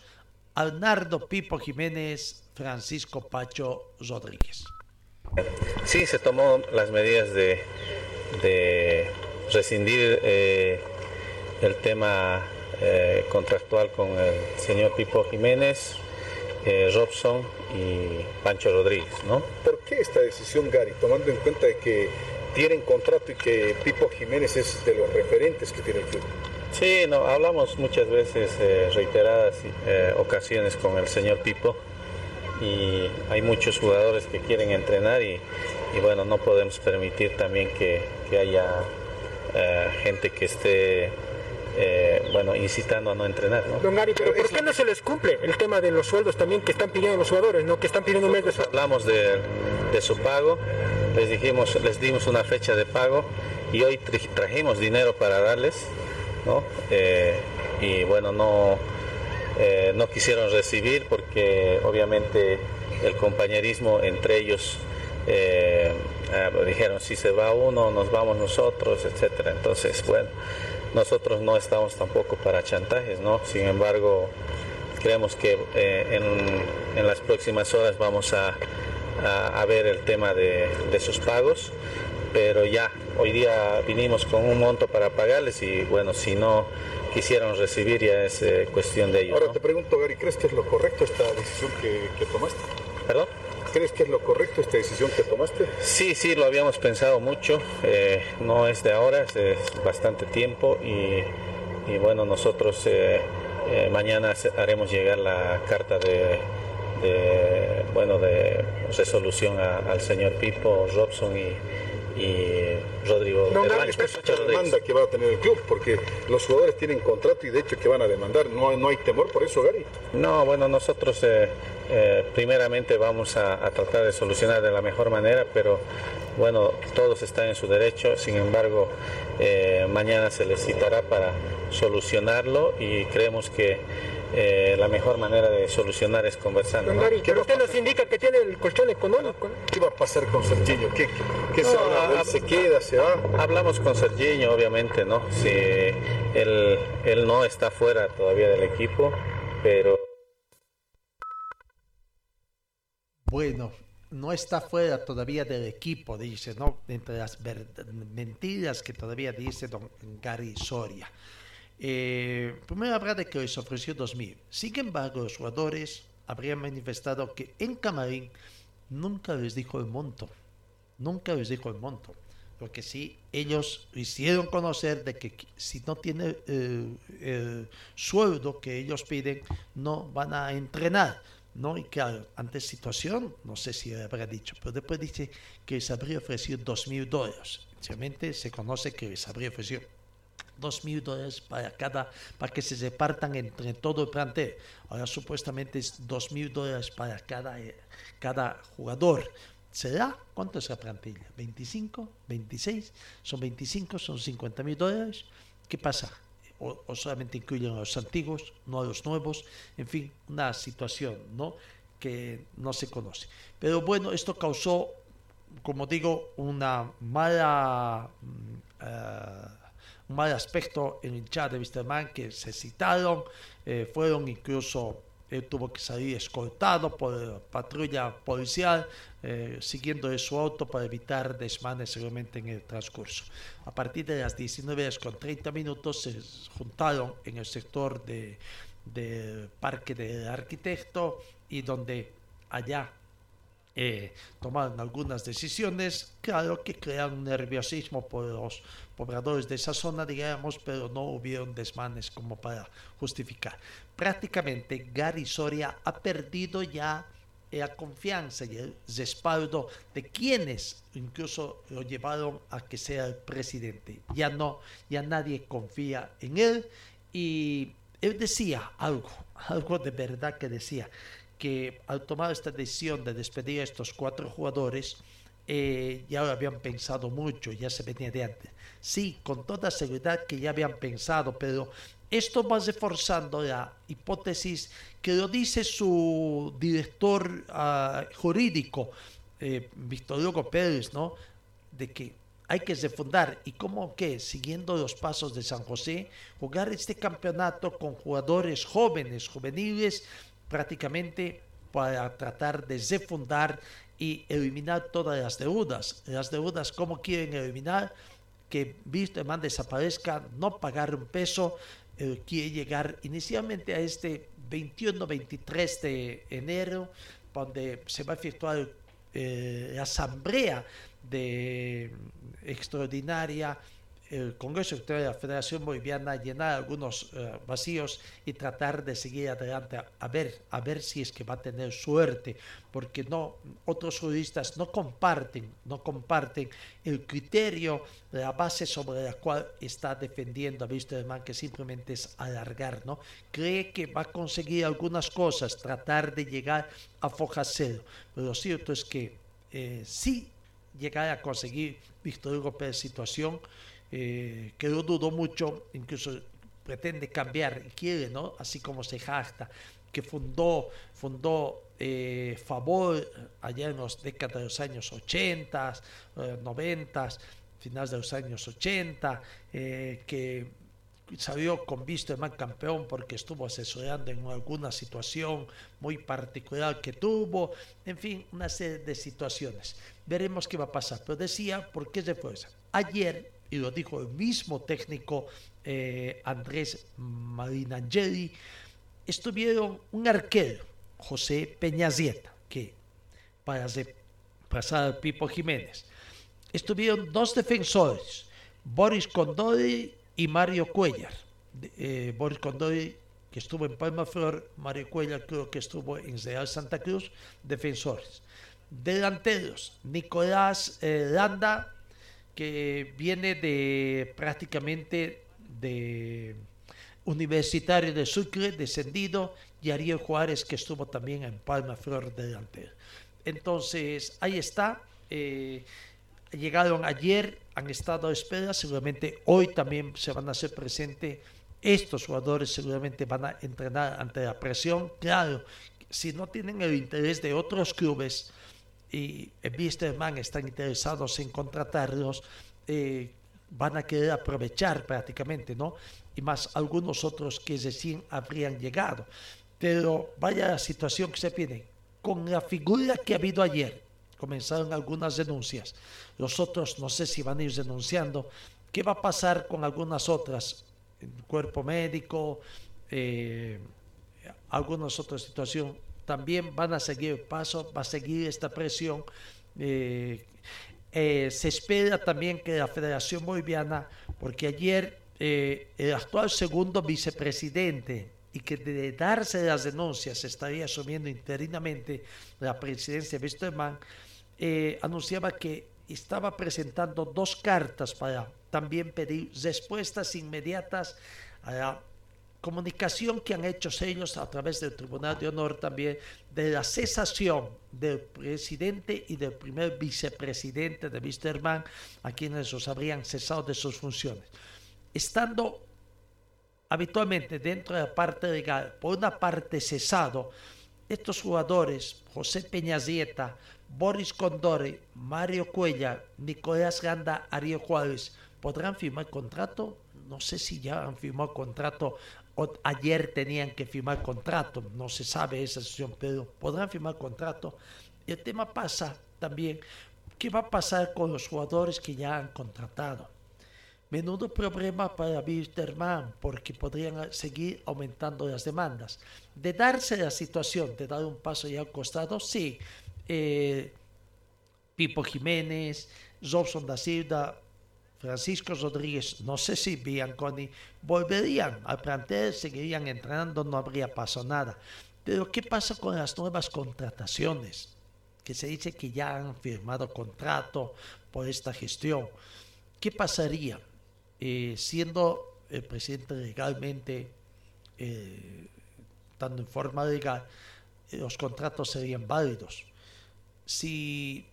Arnardo Pipo Jiménez, Francisco Pacho Rodríguez. Sí, se tomó las medidas de, de rescindir eh, el tema eh, contractual con el señor Pipo Jiménez, eh, Robson y Pancho Rodríguez, ¿no? ¿Por qué esta decisión, Gary, tomando en cuenta de que tienen contrato y que Pipo Jiménez es de los referentes que tiene el club? Sí, no, hablamos muchas veces, eh, reiteradas eh, ocasiones con el señor Pipo y hay muchos jugadores que quieren entrenar y, bueno, no podemos permitir también que, que haya eh, gente que esté eh, bueno, incitando a no entrenar. ¿no? Don Gary, pero ¿por qué no se les cumple el tema de los sueldos también que están pidiendo los jugadores, ¿no? que están pidiendo un mes de sueldo? Hablamos de, de su pago, les dijimos, les dimos una fecha de pago y hoy tra- trajimos dinero para darles, ¿no? Eh, y bueno, no, eh, no quisieron recibir porque obviamente el compañerismo entre ellos eh, eh, dijeron si se va uno nos vamos nosotros etcétera entonces bueno nosotros no estamos tampoco para chantajes no sin embargo creemos que eh, en, en las próximas horas vamos a, a- a ver el tema de, de sus pagos pero ya hoy día vinimos con un monto para pagarles y bueno si no quisieron recibir ya es eh, cuestión de ellos Ahora ¿no? te pregunto, Gary, ¿crees que es lo correcto esta decisión que, que tomaste? ¿Perdón? ¿Crees que es lo correcto esta decisión que tomaste? Sí, sí, lo habíamos pensado mucho. eh, no es de ahora, es de bastante tiempo y, bueno, nosotros eh, eh, mañana haremos llegar la carta de, bueno de resolución al señor Pipo, Robson y, y Rodrigo. No, esta es la demanda que va a tener el club, porque los jugadores tienen contrato y de hecho que van a demandar. No, hay- no hay temor por eso, Gary. No, bueno, nosotros eh, eh, primeramente vamos a, a tratar de solucionar de la mejor manera, pero bueno, todos están en su derecho, sin embargo, eh, mañana se les citará para solucionarlo y creemos que eh, la mejor manera de solucionar es conversando. Don ¿no? Gary, pero usted nos indica que tiene el colchón económico. ¿no? ¿Qué va a pasar con Serginho? ¿Qué, qué se No, habla? ah, ¿Él se queda, se va? Hablamos con Serginho, obviamente, ¿no? Si él, él no está fuera todavía del equipo, pero Bueno, no está fuera todavía del equipo, dice, ¿no? Entre las mentiras que todavía dice don Gary Soria. Eh, primero habla de que les ofreció 2.000. Sin embargo, los jugadores habrían manifestado que en Camarín nunca les dijo el monto. Nunca les dijo el monto. Porque sí, ellos hicieron conocer de que si no tiene eh, el sueldo que ellos piden, no van a entrenar. ¿no? Y claro, ante situación, no sé si habrá dicho, pero después dice que les habría ofrecido dos mil dólares. Realmente se conoce que les habría ofrecido dos dólares para cada, para que se repartan entre todo el plantel. Ahora supuestamente es dos mil dólares para cada, eh, cada jugador. ¿Será? ¿Cuánto es la plantilla? ¿25? ¿26? Son 25, son 50 mil dólares. ¿Qué pasa? o, o solamente incluyen a los antiguos, no a los nuevos, en fin, una situación, ¿no? que no se conoce. Pero bueno, esto causó, como digo, una mala, mm, eh, mal aspecto en el chat de Wisterman que se citaron, eh, fueron incluso, él tuvo que salir escoltado por patrulla policial, eh, siguiendo su auto para evitar desmanes seguramente en el transcurso. A partir de las 19 horas con 30 minutos se juntaron en el sector de del Parque del Arquitecto y donde allá eh, tomaron algunas decisiones, claro que crean un nerviosismo por los pobladores de esa zona, digamos, pero no hubieron desmanes como para justificar. Prácticamente Gary Soria ha perdido ya la confianza y el respaldo de quienes incluso lo llevaron a que sea el presidente. Ya no, ya nadie confía en él y él decía algo, algo de verdad que decía, que al tomar esta decisión de despedir a estos cuatro jugadores, eh, ya lo habían pensado mucho, ya se venía de antes. Sí, con toda seguridad que ya habían pensado, pero esto va reforzando la hipótesis que lo dice su director uh, jurídico, eh, Víctor Hugo Pérez, ¿no? De que hay que refundar y como que siguiendo los pasos de San José, jugar este campeonato con jugadores jóvenes, juveniles, prácticamente para tratar de refundar y eliminar todas las deudas. Las deudas, ¿cómo quieren eliminar? Que Wisterman desaparezca, no pagar un peso, eh, quiere llegar inicialmente a este 21-23 de enero, donde se va a efectuar eh, la asamblea de extraordinaria el Congreso de la Federación Boliviana llenar algunos uh, vacíos y tratar de seguir adelante a, a, ver a ver si es que va a tener suerte porque no otros juristas no comparten no comparten el criterio la base sobre la cual está defendiendo a Wisterman que simplemente es alargar no cree que va a conseguir algunas cosas tratar de llegar a foja cero pero lo cierto es que eh, sí llegar a conseguir Víctor Hugo Pérez situación eh, que yo dudo mucho, incluso pretende cambiar, quiere, ¿no? Así como se jacta, que fundó, fundó eh, Favor allá en los décadas de los años 80, eh, 90, finales de los años 80, eh, que salió con Wisterman campeón porque estuvo asesorando en alguna situación muy particular que tuvo, en fin, una serie de situaciones. Veremos qué va a pasar, pero decía, ¿por qué se fue? Ayer, y lo dijo el mismo técnico eh, Andrés Marinangeli, estuvieron un arquero, José Peñazieta, que para pasar al Pipo Jiménez, estuvieron dos defensores, Boris Condori y Mario Cuellar. Eh, Boris Condori, que estuvo en Palma Flor, Mario Cuellar creo que estuvo en Santa Cruz, defensores. Delanteros, Nicolás eh, Landa, que viene de prácticamente de Universitario de Sucre, descendido, y Ariel Juárez, que estuvo también en Palma Flor delantero. Entonces, ahí está. Eh, llegaron ayer, han estado a espera, seguramente hoy también se van a hacer presentes. Estos jugadores seguramente van a entrenar ante la presión. Claro, si no tienen el interés de otros clubes y Wisterman están interesados en contratarlos, eh, van a querer aprovechar prácticamente, ¿no? Y más algunos otros que recién habrían llegado. Pero vaya la situación que se pide. Con la figura que ha habido ayer, comenzaron algunas denuncias. Los otros no sé si van a ir denunciando. ¿Qué va a pasar con algunas otras? El cuerpo médico, eh, algunas otras situaciones. También van a seguir el paso, va a seguir esta presión. Eh, eh, se espera también que la Federación Boliviana, porque ayer eh, el actual segundo vicepresidente y que de darse las denuncias estaría asumiendo interinamente la presidencia de anunciaba que estaba presentando dos cartas para también pedir respuestas inmediatas a la comunicación que han hecho ellos a través del Tribunal de Honor también de la cesación del presidente y del primer vicepresidente de Wisterman, a quienes los habrían cesado de sus funciones. Estando habitualmente dentro de la parte legal, por una parte cesado, estos jugadores, José Peñazieta, Boris Condori, Mario Cuella, Nicolás Ganda, Ariel Juárez, ¿podrán firmar contrato? No sé si ya han firmado contrato ayer tenían que firmar contrato, no se sabe esa situación, pero podrán firmar contrato. El tema pasa también, ¿qué va a pasar con los jugadores que ya han contratado? Menudo problema para Wisterman porque podrían seguir aumentando las demandas. De darse la situación, de dar un paso ya al costado, sí. Eh, Pipo Jiménez, Robson da Silva, Francisco Rodríguez, no sé si Bianconi volverían al plantel, seguirían entrenando, no habría pasado nada. Pero ¿qué pasa con las nuevas contrataciones? Que se dice que ya han firmado contrato por esta gestión. ¿Qué pasaría? Eh, siendo el presidente legalmente, eh, estando en forma legal, los contratos serían válidos. Si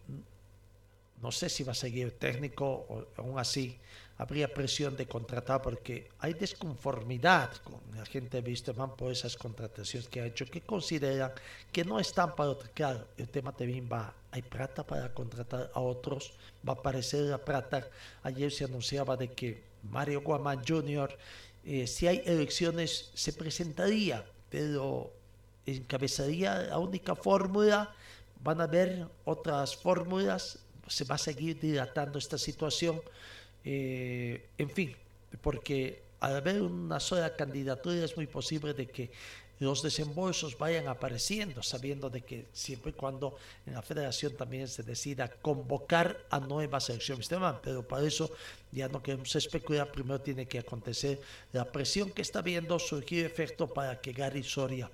no sé si va a seguir técnico o aún así habría presión de contratar porque hay desconformidad con la gente de Wisterman por esas contrataciones que ha hecho que consideran que no están para otro. Claro, el tema también va, hay plata para contratar a otros, va a aparecer la plata. Ayer se anunciaba de que Mario Guamán Jr., eh, si hay elecciones, se presentaría, pero encabezaría la única fórmula. Van a haber otras fórmulas, se va a seguir dilatando esta situación. Eh, en fin, porque al haber una sola candidatura es muy posible de que los desembolsos vayan apareciendo, sabiendo de que siempre y cuando en la federación también se decida convocar a nuevas elecciones, pero para eso ya no queremos especular, primero tiene que acontecer la presión que está viendo surgir efecto para que Gary Soria...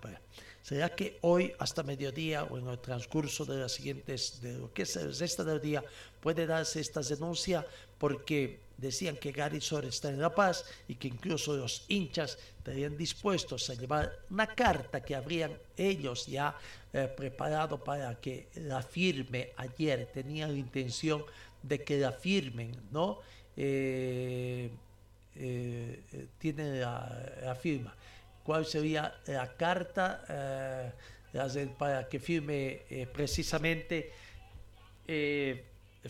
¿Será que hoy hasta mediodía o en el transcurso de las siguientes, de lo que es el resto del día, puede darse esta denuncia? Porque decían que Gary Soria está en La Paz y que incluso los hinchas estarían dispuestos a llevar una carta que habrían ellos ya eh, preparado para que la firme ayer. Tenían la intención de que la firmen, ¿no? Eh, eh, tienen la firma cuál sería la carta eh, para que firme eh, precisamente eh,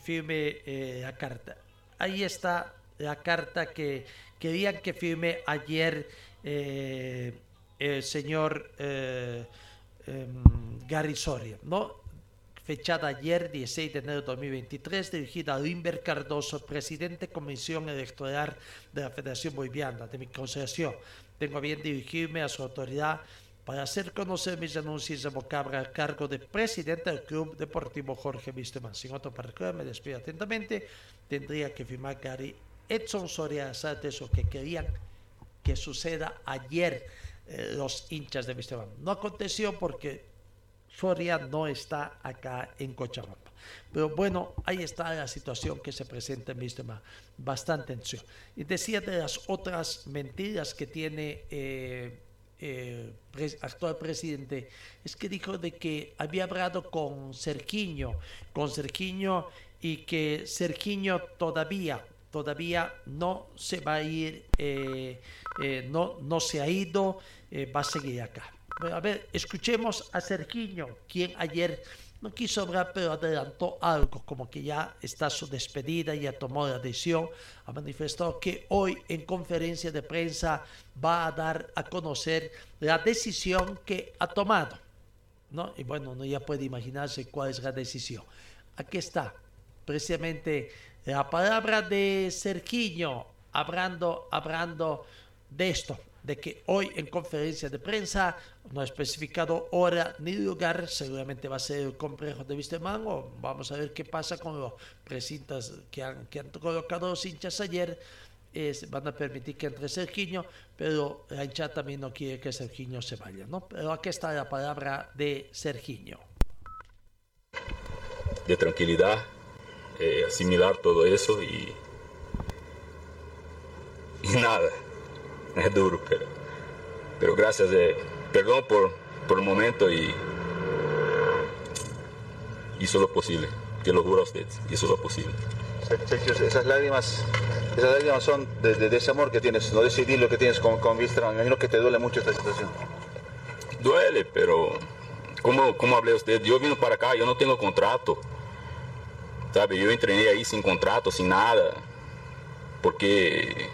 firme la carta. Ahí está la carta que querían que firme ayer el señor em, Gary Soria, ¿no? fechada ayer, 16 de enero de 2023, dirigida a Limber Cardoso, presidente de Comisión Electoral de la Federación Boliviana. De mi consideración, tengo a bien dirigirme a su autoridad para hacer conocer mis denuncias de vocabra al cargo de presidente del Club Deportivo Jorge Wisterman. Sin otro para me despido atentamente. Tendría que firmar Gary Edson Soria Saltes o que querían que suceda ayer eh, los hinchas de Wisterman. No aconteció porque Soria no está acá en Cochabamba. Pero bueno, ahí está la situación que se presenta en mi tema, bastante tensión. Y decía de las otras mentiras que tiene el eh, eh, actual presidente, es que dijo de que había hablado con Cerquiño, con Cerquiño y que Cerquiño todavía todavía no se va a ir, eh, no, no se ha ido, va a seguir acá. A ver, escuchemos a Cerquiño, quien ayer no quiso hablar, pero adelantó algo, como que ya está su despedida, ya tomó la decisión, ha manifestado que hoy en conferencia de prensa va a dar a conocer la decisión que ha tomado. ¿no? Y bueno, uno ya puede imaginarse cuál es la decisión. Aquí está, precisamente la palabra de Cerquiño, hablando, hablando de esto de que hoy en conferencia de prensa no ha especificado hora ni lugar, seguramente va a ser el complejo de Wisterman o vamos a ver qué pasa con los precintas que han, que han colocado los hinchas ayer. van a permitir que entre Sergiño, pero la hincha también no quiere que Sergiño se vaya, ¿no? Pero aquí está la palabra de Sergiño. De tranquilidad, eh, asimilar todo eso y, y nada es duro, pero, pero gracias, eh, perdón por, por el momento y hizo lo posible, que lo juro a usted, hizo lo posible. Sergio, esas lágrimas Esas lágrimas son de, de- de ese amor que tienes, no decidir lo que tienes con, con. Me imagino que te duele mucho esta situación. Duele, pero como, como hablé usted, yo vino para acá, yo no tengo contrato. Sabe, yo entrené ahí sin contrato, sin nada. Porque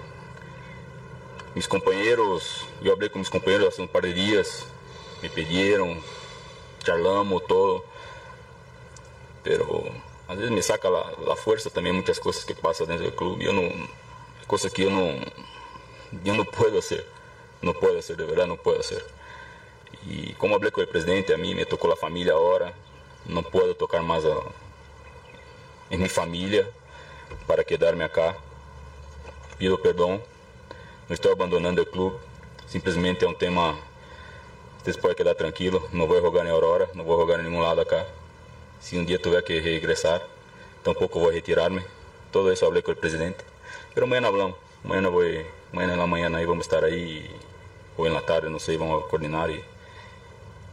mis compañeros, yo hablé con mis compañeros hace un par de días, me pidieron, charlamos todo. Pero a veces me saca la, la fuerza también muchas cosas que pasan dentro del club. Yo no, cosas que yo no, yo no puedo hacer. No puedo hacer, de verdad no puedo hacer. Y como hablé con el presidente, a mí me tocó la familia ahora, no puedo tocar más a- en mi familia para quedarme acá. Pido perdón, no estoy abandonando el club, simplemente es un tema, ustedes pueden quedar tranquilos, no voy a jugar en Aurora, no voy a jugar en ningún lado acá. Si un día tuviera que regresar, tampoco voy a retirarme. Todo eso hablé con el presidente. Pero mañana hablamos, voy, mañana en la mañana ahí vamos a estar ahí, o en la tarde, no sé, vamos a coordinar y,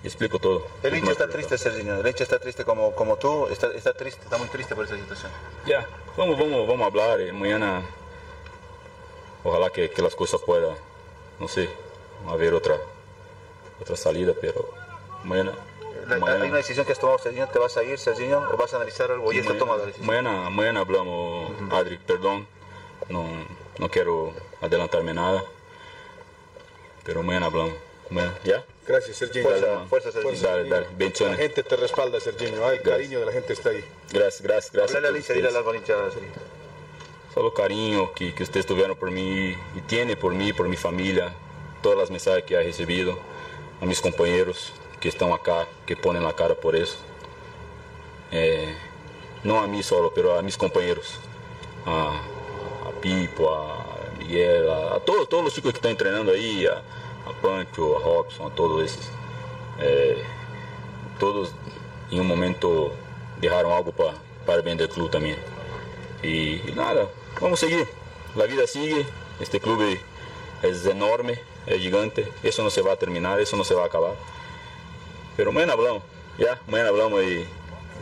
explico todo. El hincha está triste, Serginho. El hincha está triste como, como tú. Está, está triste, está muy triste por esa situación. Ya, vamos, vamos, vamos a hablar. eh, mañana, ojalá que, que las cosas puedan, no sé, haber otra, otra salida, pero mañana. La- mañana- Hay una decisión que has tomado, Serginho. ¿Te vas a ir, Serginho? ¿O vas a analizar algo? ¿O ya está mañana- tomada la decisión? Mañana, mañana hablamos, Adri, perdón, no, no quiero adelantarme nada, pero mañana hablamos. Mañana, ¿Ya? Gracias, Serginho. Fuerza, fuerza, Serginho. Dale, dale, La bendiciones. gente te respalda, Serginho. El cariño de la gente está ahí. Gracias, gracias, gracias. Dale al por hincha, dile algo al hincha, Serginho. Solo cariño que, que ustedes tuvieron por mí y tiene por mí, por mi familia, todas las mensajes que he recibido, a mis compañeros que están acá, que ponen la cara por eso. Eh, no a mí solo, pero a mis compañeros, a, a Pipo, a Miguel, a, a todos, todos chicos que están entrenando ahí, a, a Pancho, a Robson, a todos esos. Eh, todos en un momento dejaron algo pa- para el bien del club también. Y, y nada, vamos a seguir. La vida sigue, este club es enorme, es gigante, eso no se va a terminar, eso no se va a acabar. Pero mañana hablamos, ya, mañana hablamos y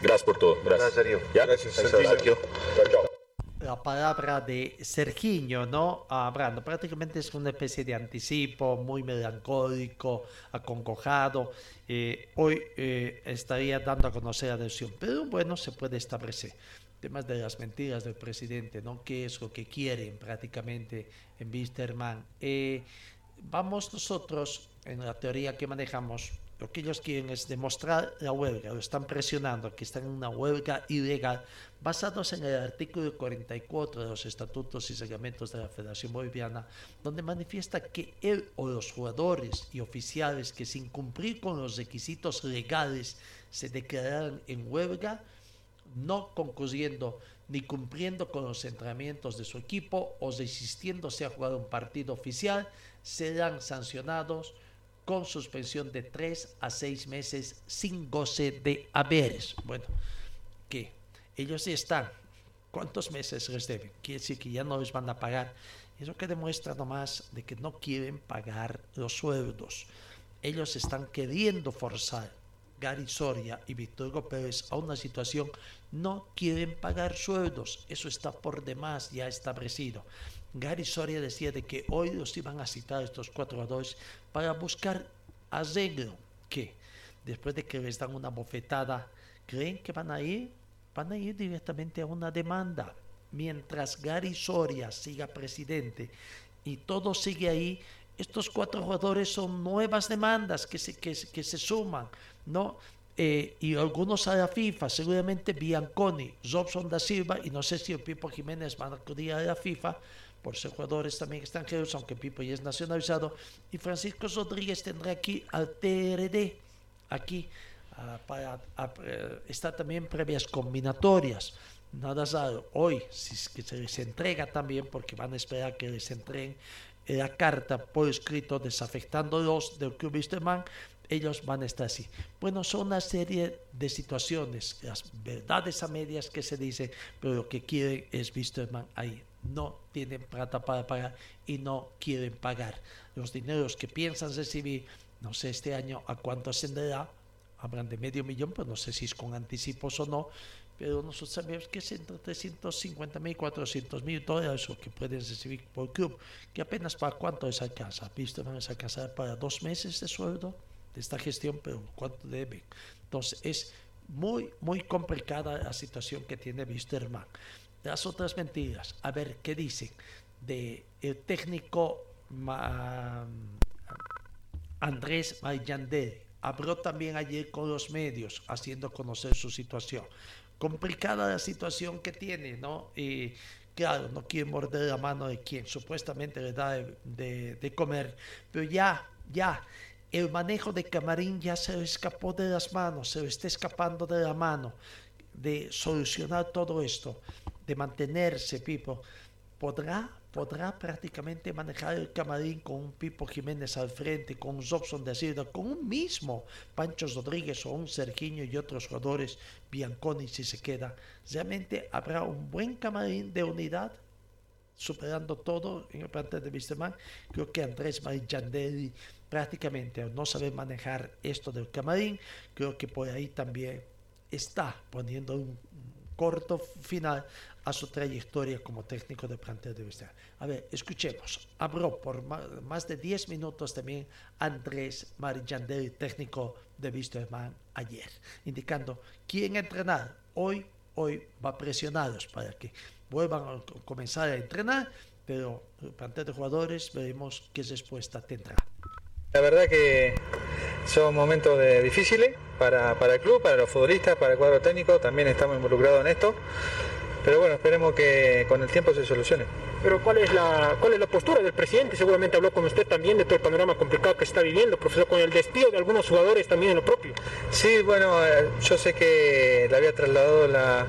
gracias por todo. Gracias. ¿Ya? Gracias, está, Serginho. Sergio. La palabra de Serginho, ¿no? Hablando, prácticamente es una especie de anticipo, muy melancólico, acongojado. Eh, hoy eh, estaría dando a conocer la decisión, pero bueno, se puede establecer. Temas de las mentiras del presidente, ¿no? ¿Qué es lo que quieren prácticamente en Wisterman? Eh, vamos nosotros, en la teoría que manejamos, lo que ellos quieren es demostrar la huelga, lo están presionando, que están en una huelga ilegal, basados en el artículo 44 de los estatutos y reglamentos de la Federación Boliviana, donde manifiesta que él o los jugadores y oficiales que sin cumplir con los requisitos legales se declararan en huelga, no concluyendo ni cumpliendo con los entrenamientos de su equipo o resistiéndose a jugar un partido oficial, serán sancionados con suspensión de 3 a 6 meses sin goce de haberes. Bueno, que ellos están. ¿Cuántos meses les deben? Quiere decir que ya no les van a pagar. Eso que demuestra nomás de que no quieren pagar los sueldos. Ellos están queriendo forzar Gary Soria y Víctor Pérez a una situación, no quieren pagar sueldos. Eso está por demás ya establecido. Gary Soria decía de que hoy los iban a citar estos cuatro jugadores para buscar arreglo. Que después de que les dan una bofetada, creen que van a ir, van a ir directamente a una demanda. Mientras Gary Soria siga presidente y todo sigue ahí, estos cuatro jugadores son nuevas demandas que se, que, que se suman, ¿no? Eh, y algunos a la FIFA, seguramente Bianconi, Robson da Silva, y no sé si el Pipo Jiménez van a acudir a la FIFA por ser jugadores también extranjeros, aunque Pipo ya es nacionalizado, y Francisco Rodríguez tendrá aquí al TRD, aquí, para eh, está también previas combinatorias. Nada raro. Hoy, si es que se les entrega también, porque van a esperar que les entreguen la carta por escrito desafectándolos del Club Wisterman, ellos van a estar así. Bueno, son una serie de situaciones, las verdades a medias que se dicen, pero lo que quieren es Wisterman ahí. No tienen plata para pagar y no quieren pagar. Los dineros que piensan recibir, no sé este año a cuánto ascenderá, hablan de medio millón, pero no sé si es con anticipos o no, pero nosotros sabemos que es entre 350 mil y 400 mil dólares lo que pueden recibir por club, que apenas para cuánto esa casa, visto van a casa para dos meses de sueldo de esta gestión, pero cuánto deben. Entonces es muy, muy complicada la situación que tiene Wisterman. Las otras mentiras, a ver qué dicen de el técnico Andrés Mayandere. Habló también ayer con los medios haciendo conocer su situación. Complicada la situación que tiene, ¿no? Y claro, no quiere morder la mano de quien supuestamente le da de, de comer, pero ya, ya, el manejo de Camarín ya se le escapó de las manos, se le está escapando de la mano de solucionar todo esto, de mantenerse, Pipo. ¿Podrá podrá prácticamente manejar el camarín con un Pipo Jiménez al frente, con un Robson de Silva, con un mismo Pancho Rodríguez o un Sergiño y otros jugadores, Bianconi si se queda. Realmente habrá un buen camarín de unidad, superando todo en el plantel de Wisterman. Creo que Andrés Marijandelli prácticamente no sabe manejar esto del camarín, creo que por ahí también está poniendo un corto final a su trayectoria como técnico de plantel de Vista. A ver, escuchemos. Habló por más de 10 minutos también Andrés Marijandel, técnico de Wisterman ayer, indicando quién entrenar hoy, hoy va presionarlos para que vuelvan a comenzar a entrenar, pero el plantel de jugadores veremos qué respuesta tendrá. La verdad que son momentos de, difíciles para, para el club, para los futbolistas, para el cuadro técnico, también estamos involucrados en esto. Pero bueno, esperemos que con el tiempo se solucione. Pero ¿cuál es la cuál es la postura del presidente? Seguramente habló con usted también de todo el panorama complicado que está viviendo, profesor, con el despido de algunos jugadores también en lo propio. Sí, bueno, eh, yo sé que le había trasladado la,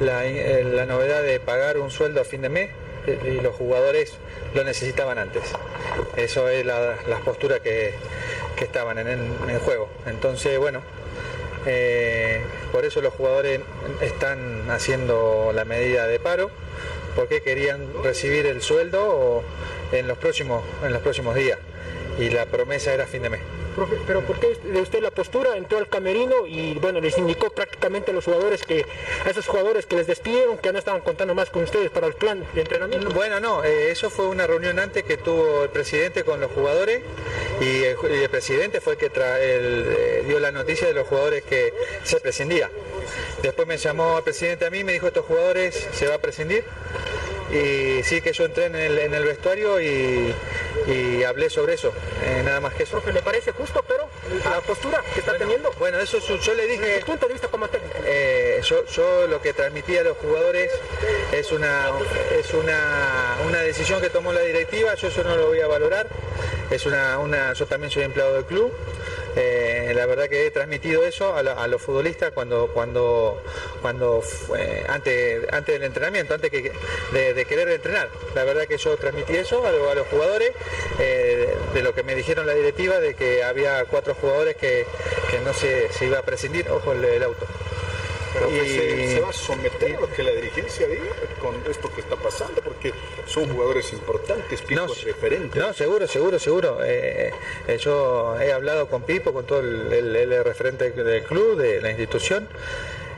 eh, la, novedad de pagar un sueldo a fin de mes y los jugadores lo necesitaban antes. Eso es la, las posturas que, que estaban en el, en el juego. Entonces, bueno, eh, por eso los jugadores están haciendo la medida de paro, porque querían recibir el sueldo en los próximos, en los próximos días. Y la promesa era fin de mes pero ¿por qué de usted la postura? Entró al camerino y bueno, les indicó prácticamente a los jugadores que, a esos jugadores que les despidieron, que no estaban contando más con ustedes para el plan de entrenamiento. Bueno, no, eh, eso fue una reunión antes que tuvo el presidente con los jugadores y el, presidente fue el que eh, dio la noticia de los jugadores que se prescindía. Después me llamó el presidente a mí, me dijo estos jugadores se va a prescindir y sí que yo entré en el, vestuario y, hablé sobre eso, eh, nada más que eso. ¿Le parece justo, pero la postura que está teniendo? Bueno, eso yo le dije... Desde punto de vista como técnico. Eh, yo, lo que transmití a los jugadores es una, es una, una decisión que tomó la directiva, yo eso no lo voy a valorar, es una, una yo también soy empleado del club, eh, la verdad que he transmitido eso a, los futbolistas cuando, cuando, cuando antes, antes del entrenamiento, antes de, querer entrenar. La verdad que yo transmití eso a, los jugadores, eh, de lo que me dijeron la directiva, de que había cuatro jugadores que, no se, se iba a prescindir, ojo el auto. Pero se, va a someter a lo que la dirigencia diga con esto que está pasando, porque son jugadores importantes, Pipo no, referente. No, seguro, seguro, seguro. Eh, eh, yo he hablado con Pipo, con todo el, referente del club, de la institución.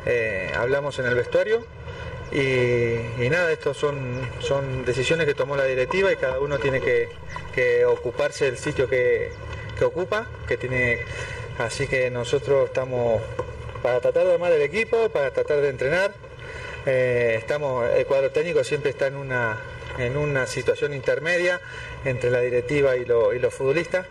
Eh, hablamos en el vestuario. Y, nada, estos son, son decisiones que tomó la directiva y cada uno tiene que, ocuparse del sitio que, que ocupa, que tiene Así que nosotros estamos para tratar de armar el equipo, para tratar de entrenar. Eh, estamos, el cuadro técnico siempre está en una, en una situación intermedia entre la directiva y, los futbolistas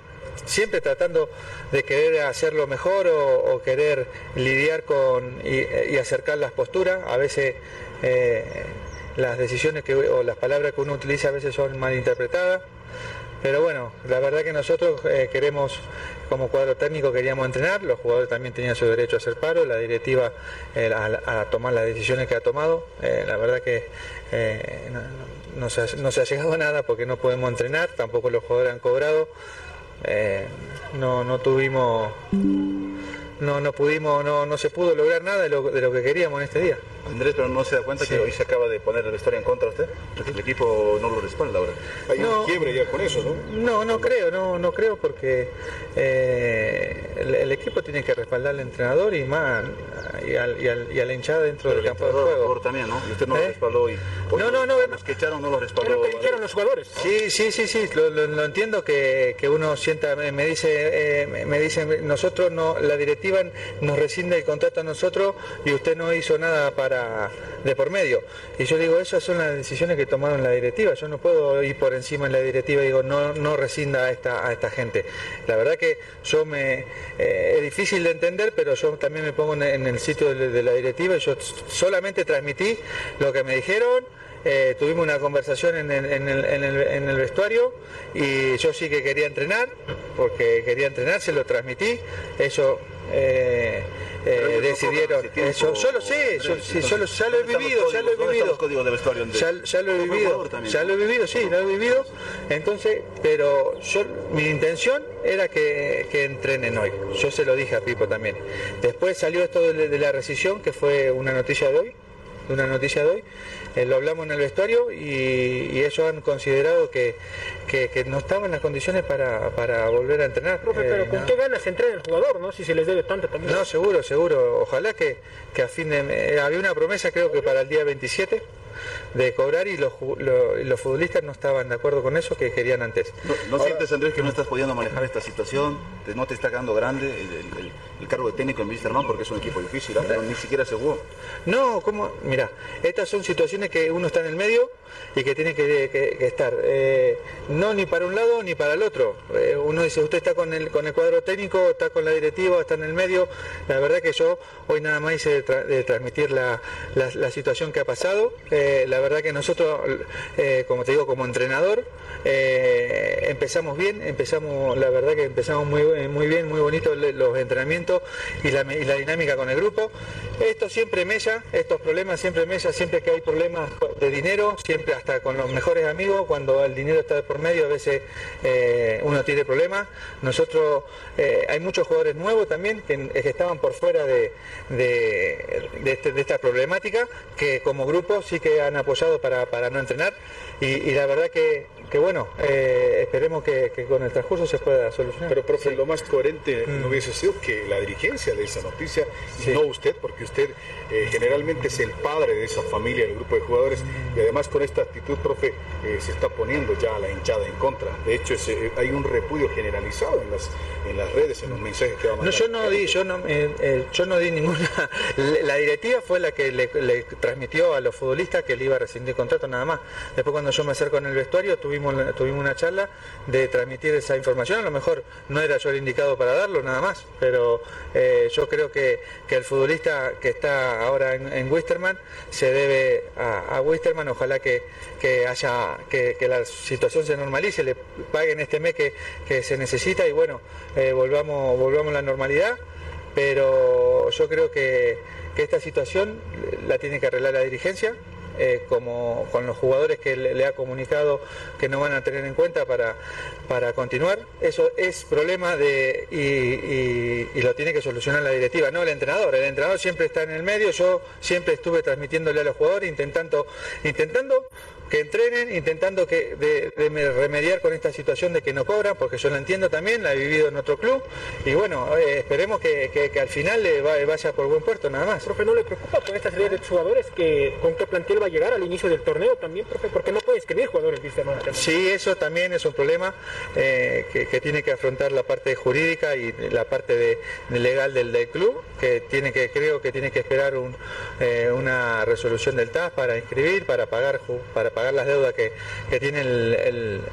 siempre tratando de querer hacerlo mejor o, querer lidiar con y, acercar las posturas. A veces eh, las decisiones que, o las palabras que uno utiliza a veces son mal interpretadas. Pero bueno, la verdad que nosotros eh, queremos, como cuadro técnico, queríamos entrenar, los jugadores también tenían su derecho a hacer paro, la directiva eh, a, tomar las decisiones que ha tomado, eh, la verdad que no, se ha, llegado a nada porque no podemos entrenar, tampoco los jugadores han cobrado, no, tuvimos, no, no pudimos, no, no se pudo lograr nada de lo, de lo que queríamos en este día. Andrés, pero no se da cuenta que hoy se acaba de poner el vestuario en contra usted. El equipo no lo respalda ahora. Hay No. un quiebre ya con eso, ¿no? No, no creo, no, no creo porque eh, el, el equipo tiene que respaldar al entrenador y más y, al- y al- y a la hinchada dentro del campo de juego. también, ¿no? Y usted no ¿Eh? lo respaldó hoy. Hoy No, no, no. Los que echaron no lo respaldó. los jugadores. Sí, sí, sí, sí, lo, lo- lo entiendo que, que uno sienta, me, dice, eh, me- me dicen, nosotros no, la directiva nos rescinde el contrato a nosotros y usted no hizo nada para de por medio. Y yo digo, esas son las decisiones que tomaron la directiva, yo no puedo ir por encima en la directiva y digo, no, no rescinda a esta, a esta gente. La verdad que yo me, eh, es difícil de entender, pero yo también me pongo en, el sitio de, de la directiva yo solamente transmití lo que me dijeron. Eh, tuvimos una conversación en el, vestuario y yo sí que quería entrenar, porque quería entrenar, se lo transmití, ellos eh, eh, decidieron, eso, yo lo sé, yo, sí, yo lo- ya lo he vivido, ya lo he vivido, ya, ya lo he vivido, ya lo he vivido, sí, lo he vivido, entonces, pero yo, mi intención era que, que entrenen hoy, yo se lo dije a Pipo también. Después salió esto de, de la rescisión, que fue una noticia de hoy, una noticia de hoy, eh, lo hablamos en el vestuario y, y ellos han considerado que, que- que no estaban las condiciones para, para volver a entrenar. Profe, Eh, pero ¿con no. qué ganas entrena el jugador, no? Si se les debe tanto también. No, seguro, seguro. Ojalá que, que a fin de... eh, había una promesa creo que para el día 27 de cobrar y los, lo- los futbolistas no estaban de acuerdo con eso que querían antes. ¿No, no sientes, Andrés, que no estás pudiendo manejar esta situación? ¿Te- ¿No te está quedando grande el, el- el- cargo de técnico en Wisterman? Porque es un equipo difícil, ¿ah? Pero ni siquiera se jugó. No, como, mira, estas son situaciones que uno está en el medio y que tiene que, estar, eh, no ni para un lado ni para el otro. Eh, uno dice, usted está con el, con el cuadro técnico, está con la directiva, está en el medio. La verdad que yo hoy nada más hice de, tra- de transmitir la, la- situación que ha pasado. Eh, la verdad que nosotros, como te digo, como entrenador, empezamos bien, empezamos, la verdad que empezamos muy, muy bien, muy bonito los entrenamientos y la, y dinámica con el grupo. Esto siempre mella, estos problemas siempre mella, siempre que hay problemas de dinero, siempre hasta con los mejores amigos, cuando el dinero está de por medio, a veces eh, uno tiene problemas. Nosotros, eh, hay muchos jugadores nuevos también que, estaban por fuera de, este- de esta problemática, que como grupo sí que han apoyado para, para no entrenar. Y la verdad que, que bueno, eh, esperemos que, que con el transcurso se pueda solucionar. Pero, profe, lo más coherente Mm. no hubiese sido que la dirigencia de esa noticia, y no usted, porque usted eh, generalmente es el padre de esa familia, del grupo de jugadores, y además con esta actitud, profe, eh, se está poniendo ya a la hinchada en contra. De hecho, es, hay un repudio generalizado en las, en las redes, en los mensajes que va a No, mandar. yo no di, yo no, eh, eh, yo no di ninguna. La directiva fue la que le, le transmitió a los futbolistas que le iba a rescindir contrato nada más. Después cuando yo me acerco en el vestuario tuvimos tuvimos una charla de transmitir esa información. A lo mejor no era yo el indicado para darlo nada más, pero eh, yo creo que, que el futbolista que está ahora en, en Wisterman se debe a, a Wisterman. Ojalá que, que haya que, que la situación se normalice, le paguen este mes que, que se necesita y bueno, eh, volvamos, volvamos a la normalidad. Pero yo creo que, esta situación la tiene que arreglar la dirigencia. eh, como con los jugadores que le, ha comunicado que no van a tener en cuenta para, para continuar. Eso es problema de y- y lo tiene que solucionar la directiva, no el entrenador. El entrenador siempre está en el medio, yo siempre estuve transmitiéndole a los jugadores, intentando, intentando que entrenen, intentando que de, de me- remediar con esta situación de que no cobran, porque yo la entiendo también, la he vivido en otro club, y bueno, eh, esperemos que, que- que al final vaya por buen puerto, nada más. Profe, ¿no le preocupa con esta serie de jugadores que con qué plantel va a llegar al inicio del torneo también, profe? Porque no puede escribir jugadores, dice hermano. Sí, eso también es un problema eh, que, que tiene que afrontar la parte jurídica y la parte de, de legal del, del club, que tiene que creo que tiene que esperar un, eh, una resolución del TAS para inscribir, para pagar para pagar las deudas que, que tiene el,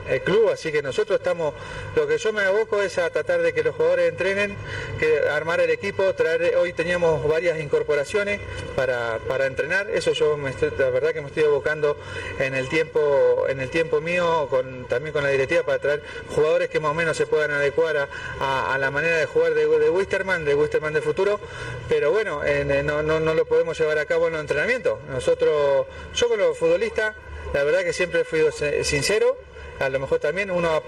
el- club. Así que nosotros estamos, lo que yo me aboco es a tratar de que los jugadores entrenen, que armar el equipo, traer, hoy teníamos varias incorporaciones para, para entrenar, eso yo me estoy- la verdad que me estoy abocando en el tiempo, en el tiempo mío, con, también con la directiva para traer jugadores que más o menos se puedan adecuar a, a- la manera de jugar de, de Wisterman, de Wisterman de futuro, pero bueno, en- en- no, no, no lo podemos llevar a cabo en los entrenamientos. Nosotros, yo con los la verdad que siempre he sido sincero a lo mejor también uno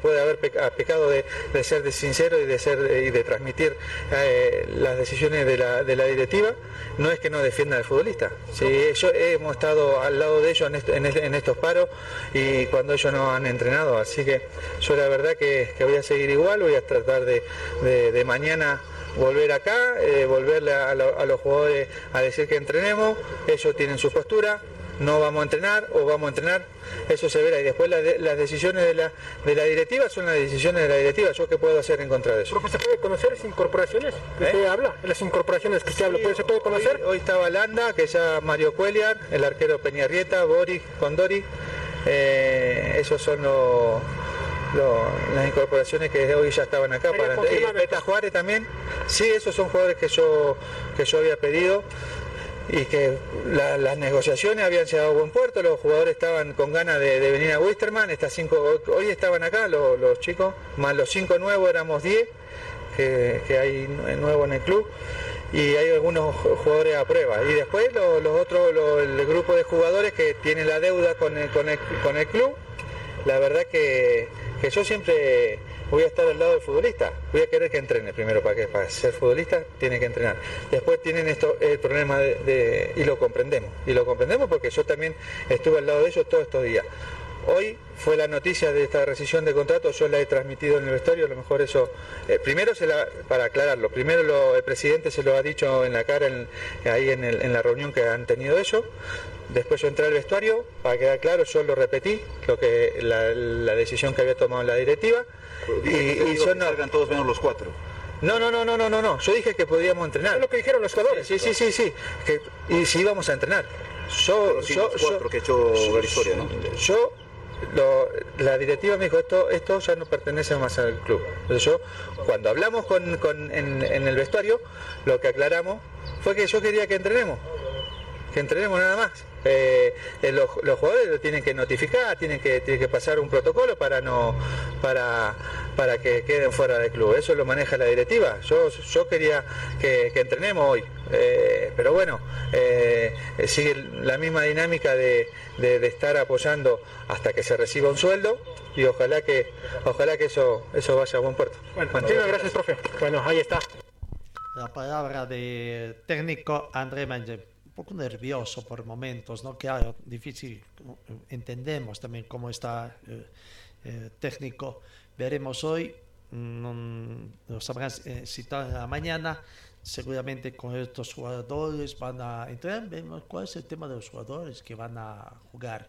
puede haber pecado de, ser de sincero y de ser y de transmitir eh, las decisiones de la, directiva. No es que no defienda al futbolista. Sí, yo hemos estado al lado de ellos en, estos paros y cuando ellos no han entrenado. Así que yo la verdad que, voy a seguir igual, voy a tratar de, mañana volver acá, eh, volverle a, a, los jugadores a decir que entrenemos, ellos tienen su postura, no vamos a entrenar o vamos a entrenar, eso se verá. Y después las decisiones de la, de la directiva son las decisiones de la directiva. ¿Yo qué puedo hacer en contra de eso? ¿se puede conocer esas incorporaciones que usted ¿Eh? habla? Las incorporaciones que usted habla, ¿se puede conocer? Hoy, estaba Landa, que ya Mario Cuellar, el arquero Peñarrieta, Boris, Condori. Eh, esos son los... las incorporaciones que hoy ya estaban acá para Peta Juárez también sí esos son jugadores que yo que yo había pedido y que las negociaciones habían llegado a buen puerto, los jugadores estaban con ganas de, venir a Wisterman, estas cinco, hoy estaban acá los, chicos, más los cinco nuevos éramos diez que, hay nuevos en el club y hay algunos jugadores a prueba. Y después los, otros, el grupo de jugadores que tienen la deuda con el, con con el club, la verdad que, que yo siempre voy a estar al lado del futbolista, voy a querer que entrene. Primero para que para ser futbolista tiene que entrenar. Después tienen esto el problema de, y lo comprendemos, y lo comprendemos porque yo también estuve al lado de ellos todos estos días. Hoy fue la noticia de esta rescisión de contrato, yo la he transmitido en el vestuario, a lo mejor eso, eh, primero se la, para aclararlo, primero el presidente se lo ha dicho en la cara ahí en, la reunión que han tenido ellos, después yo entré al vestuario, para quedar claro, yo lo repetí, lo que la decisión que había tomado la directiva, y, y son no... todos menos los cuatro. No, no, no, no, no, no, no. Yo dije que podíamos entrenar. Es lo que dijeron los jugadores. Sí, sí, sí, sí. Que, y si íbamos a entrenar. Yo, yo, yo, que hecho historia, ¿no? Yo, la directiva me dijo esto, esto ya no pertenece más al club. Entonces yo, cuando hablamos con, con en, en el vestuario, lo que aclaramos fue que yo quería que entrenemos, que entrenemos nada más. Eh, eh, los, jugadores lo tienen que notificar, tienen que, tienen que pasar un protocolo para no para, para que queden fuera del club. Eso lo maneja la directiva. Yo, yo quería que, entrenemos hoy, eh, pero bueno, sigue la misma dinámica de, estar apoyando hasta que se reciba un sueldo y ojalá que ojalá que eso eso vaya a buen puerto. Bueno, gracias, profe. Bueno, ahí está. La palabra de técnico André Manger un poco nervioso por momentos, ¿no? Claro, difícil, entendemos también cómo está eh, eh, técnico. Veremos hoy, mm, lo sabrán eh, citar en la mañana, seguramente con estos jugadores van a entrar, vemos cuál es el tema de los jugadores que van a jugar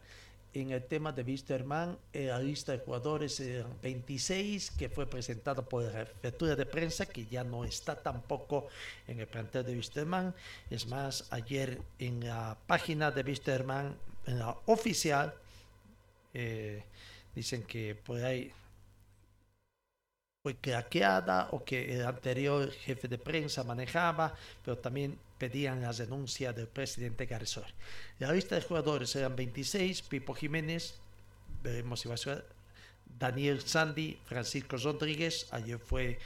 en el tema de Wisterman, eh, la lista de jugadores eran 26, que fue presentado por la apertura de prensa, que ya no está tampoco en el plantel de Wisterman. Es más, ayer en la página de Wisterman, en la oficial, eh, dicen que por ahí fue craqueada o que el anterior jefe de prensa manejaba, pero también pedían la denuncia del presidente Garzón. La lista de jugadores eran 26, Pipo Jiménez, veremos Daniel Sandy, Francisco Rodríguez, ayer fue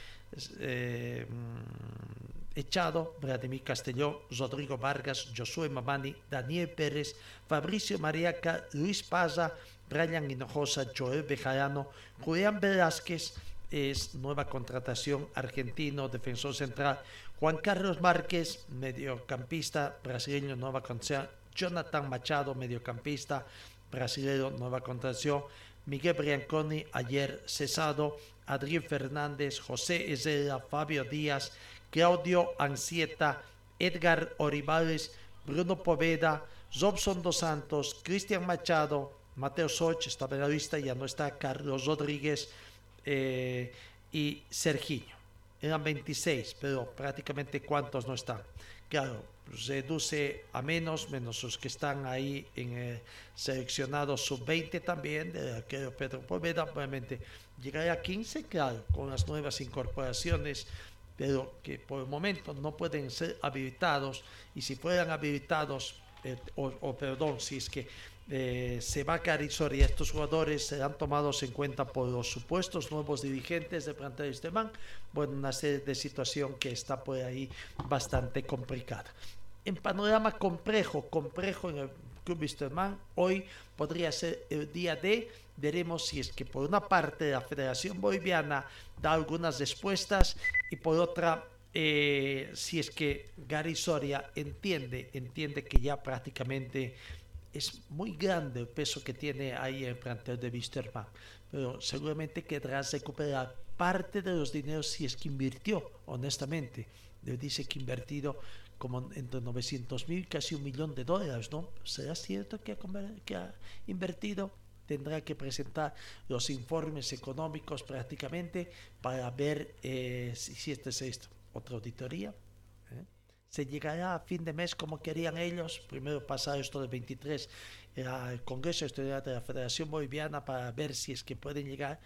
eh, mm, echado, Vladimir Castellón, Rodrigo Vargas, Josué Mamani, Daniel Pérez, Fabricio Mariaca, Luis Paza, Brian Hinojosa, Joel Bejarano, Julián Velázquez, es nueva contratación argentino, defensor central. Juan Carlos Márquez, mediocampista brasileño, nueva contratación. Jonathan Machado, mediocampista brasileño, nueva contratación. Miguel Brianconi, ayer cesado. Adrián Fernández, José Ezela, Fabio Díaz, Claudio Ansieta, Edgar Oribales, Bruno Poveda, Robson Dos Santos, Cristian Machado, Mateo Soch, estaba en la lista, ya no está, Carlos Rodríguez, eh, y Serginho. Eran 26, pero prácticamente cuántos no están. Claro, reduce a menos, menos los que están ahí en el seleccionado sub-20 también, de que Pedro Poveda, obviamente llegaría a 15, claro, con las nuevas incorporaciones, pero que por el momento no pueden ser habilitados, y si fueran habilitados, eh, o, perdón, si es que eh, se va a Carizor y estos jugadores serán tomados en cuenta por los supuestos nuevos dirigentes de plantel de Man. Bueno, una serie de situación que está por ahí bastante complicada. En panorama complejo, complejo en el Club Wisterman. Hoy podría ser el día de, veremos si es que por una parte la Federación Boliviana da algunas respuestas y por otra eh, si es que Gary Soria entiende, entiende que ya prácticamente es muy grande el peso que tiene ahí el plantel de Wisterman, pero seguramente querrá recuperar parte de los dineros si es que invirtió, honestamente. Le dice que invertido como entre 900 mil, casi un millón de dólares, ¿no? ¿Será cierto que ha, que ha invertido? Tendrá que presentar los informes económicos prácticamente para ver eh, si este es esto. Otra auditoría, se llegará a fin de mes como querían ellos. Primero pasar esto del 23 al Congreso Estudiantil de la Federación Boliviana para ver si es que pueden llegar.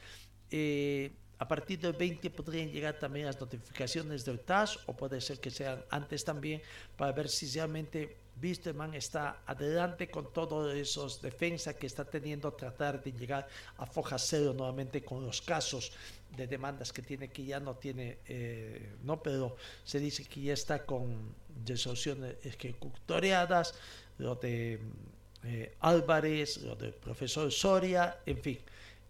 Eh, a partir del 20 podrían llegar también las notificaciones del TAS o puede ser que sean antes también para ver si realmente Wisterman está adelante con todos esos defensas que está teniendo tratar de llegar a foja cero nuevamente con los casos de demandas que tiene que ya no tiene eh, no pero se dice que ya está con resoluciones ejecutoriadas lo de eh, Álvarez lo del profesor Soria en fin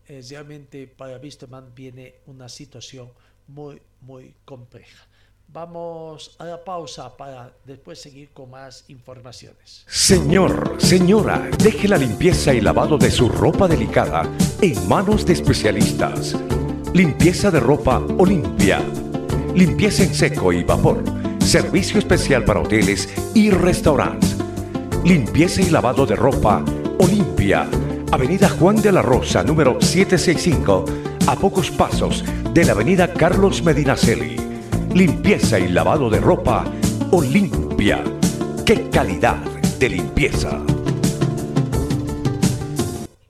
eh, realmente para Wisterman viene una situación muy muy compleja Vamos a la pausa para después seguir con más informaciones. Señor, señora, deje la limpieza y lavado de su ropa delicada en manos de especialistas. Limpieza de ropa Olimpia. Limpieza en seco y vapor. Servicio especial para hoteles y restaurantes. Limpieza y lavado de ropa Olimpia. Avenida Juan de la Rosa, número 765, a pocos pasos de la Avenida Carlos Medinaceli Limpieza y lavado de ropa Olimpia. ¡Qué calidad de limpieza!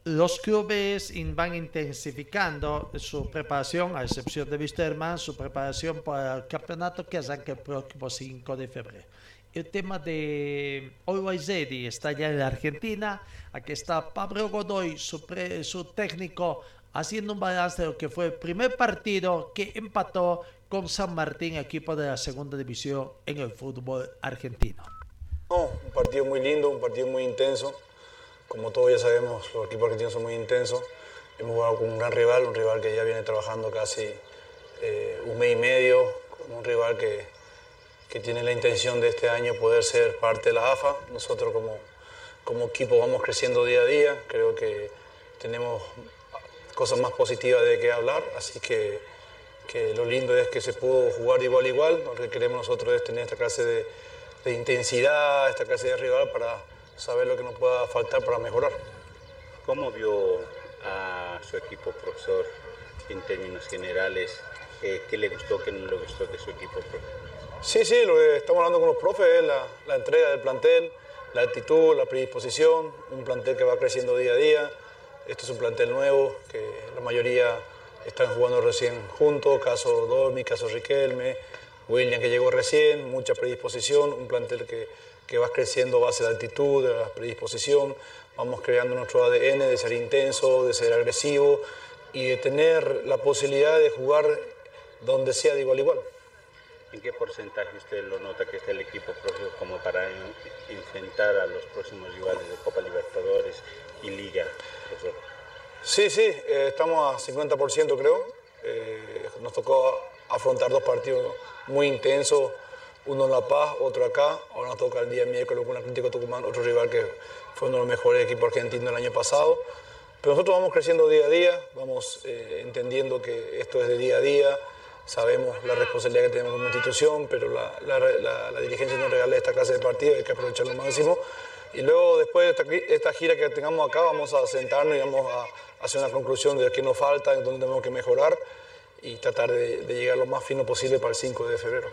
Los clubes van intensificando su preparación, a excepción de Wisterman, su preparación para el campeonato que arranca el próximo 5 de febrero. El tema de Always está ya en la Argentina. Aquí está Pablo Godoy, su, su técnico, haciendo un balance de lo que fue el primer partido que empató con San Martín, equipo de la segunda división en el fútbol argentino. un partido muy lindo, un partido muy intenso. Como todos ya sabemos, los equipos argentinos son muy intensos. Hemos jugado con un gran rival, un rival que ya viene trabajando casi eh, un mes y medio, un rival que, que tiene la intención de este año poder ser parte de la AFA. Nosotros como, como equipo vamos creciendo día a día, creo que tenemos cosas más positivas de qué hablar, así que que lo lindo es que se pudo jugar igual a igual, lo que queremos nosotros es tener esta clase de, de intensidad, esta clase de rival para saber lo que nos pueda faltar para mejorar. ¿Cómo vio a su equipo, profesor, en términos generales? Eh, ¿Qué le gustó, qué no le gustó de su equipo, Sí, sí, lo que estamos hablando con los profes es la, la entrega del plantel, la actitud, la predisposición, un plantel que va creciendo día a día. Esto es un plantel nuevo, que la mayoría están jugando recién juntos, caso Dormi, caso Riquelme, William que llegó recién, mucha predisposición, un plantel que, que va creciendo a base de actitud, de la predisposición, vamos creando nuestro ADN de ser intenso, de ser agresivo y de tener la posibilidad de jugar donde sea de igual a igual. ¿En qué porcentaje usted lo nota que está el equipo propio como para enfrentar a los próximos rivales de Copa Libertadores y Liga? Sí, sí, eh, estamos a 50% creo. Eh, nos tocó afrontar dos partidos muy intensos, uno en La Paz, otro acá. Ahora nos toca el día miércoles con Atlético Tucumán, otro rival que fue uno de los mejores equipos argentinos el año pasado. Pero nosotros vamos creciendo día a día, vamos eh, entendiendo que esto es de día a día, sabemos la responsabilidad que tenemos como institución, pero la, dirigencia nos regala esta clase de partidos, hay que aprovecharlo al máximo. Y luego, después de esta, gira que tengamos acá, vamos a sentarnos y vamos a hacer una conclusión de qué nos falta, en dónde tenemos que mejorar y tratar de, llegar lo más fino posible para el 5 de febrero.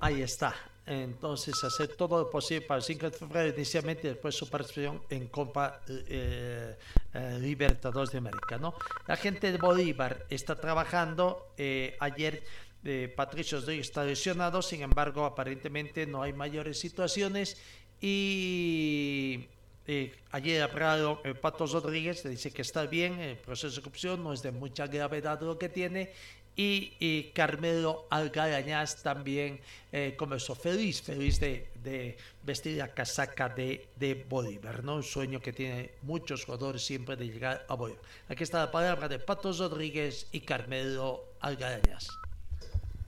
Ahí está. Entonces, hacer todo lo posible para el 5 de febrero inicialmente y después su participación en Copa eh, eh, Libertadores de América. ¿no? La gente de Bolívar está trabajando. Eh, ayer de Patricio está lesionado, sin embargo, aparentemente no hay mayores situaciones y eh, ayer hablado el Pato Rodríguez, dice que está bien, el proceso de corrupción no es de mucha gravedad lo que tiene y, Carmelo Algarañaz también eh, comenzó feliz, feliz de, vestir la casaca de, de Bolívar, ¿no? Un sueño que tiene muchos jugadores siempre de llegar a Bolívar. Aquí está la palabra de Patos Rodríguez y Carmelo Algarañaz.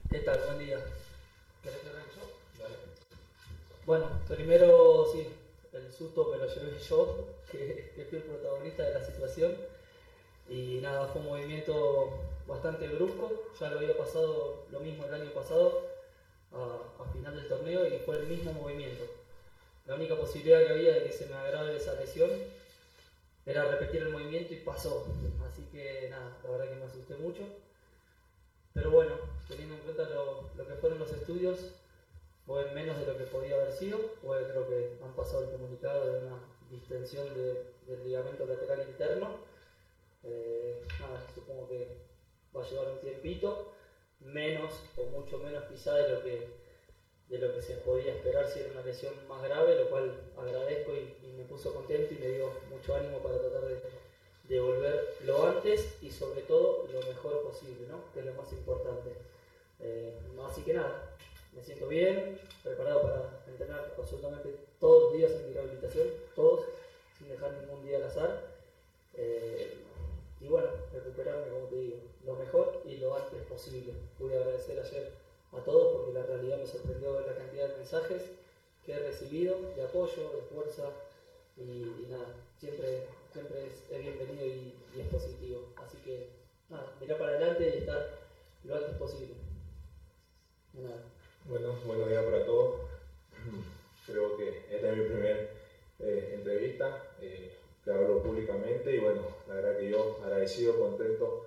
¿Qué tal? Buen día. Bueno, primero sí, susto me lo llevé yo, que, que fui el protagonista de la situación. Y nada, fue un movimiento bastante brusco. Ya lo había pasado lo mismo el año pasado, a, a, final del torneo, y fue el mismo movimiento. La única posibilidad que había de que se me agrave esa lesión era repetir el movimiento y pasó. Así que nada, la verdad que me asusté mucho. Pero bueno, teniendo en cuenta lo, lo que fueron los estudios, fue menos de lo que podía haber sido, pues creo que han pasado el comunicado de una distensión de, del ligamento lateral interno. Eh, nada, supongo que va a llevar un tiempito, menos o mucho menos quizá de lo que, de lo que se podía esperar si era una lesión más grave, lo cual agradezco y, y me puso contento y me dio mucho ánimo para tratar de, de volver lo antes y sobre todo lo mejor posible, ¿no? que es lo más importante. Eh, así que nada, me siento bien, preparado para entrenar absolutamente todos los días en mi rehabilitación, todos, sin dejar ningún día al azar. Eh, y bueno, recuperarme, como te digo, lo mejor y lo antes posible. Pude agradecer ayer a todos porque la realidad me sorprendió la cantidad de mensajes que he recibido, de apoyo, de fuerza y, nada, siempre, siempre es, bienvenido y, y, es positivo. Así que nada, mirar para adelante y estar lo antes posible. Nada. Bueno, buenos días para todos. Creo que esta es mi primera eh, entrevista eh, que hablo públicamente y bueno, la verdad que yo agradecido, contento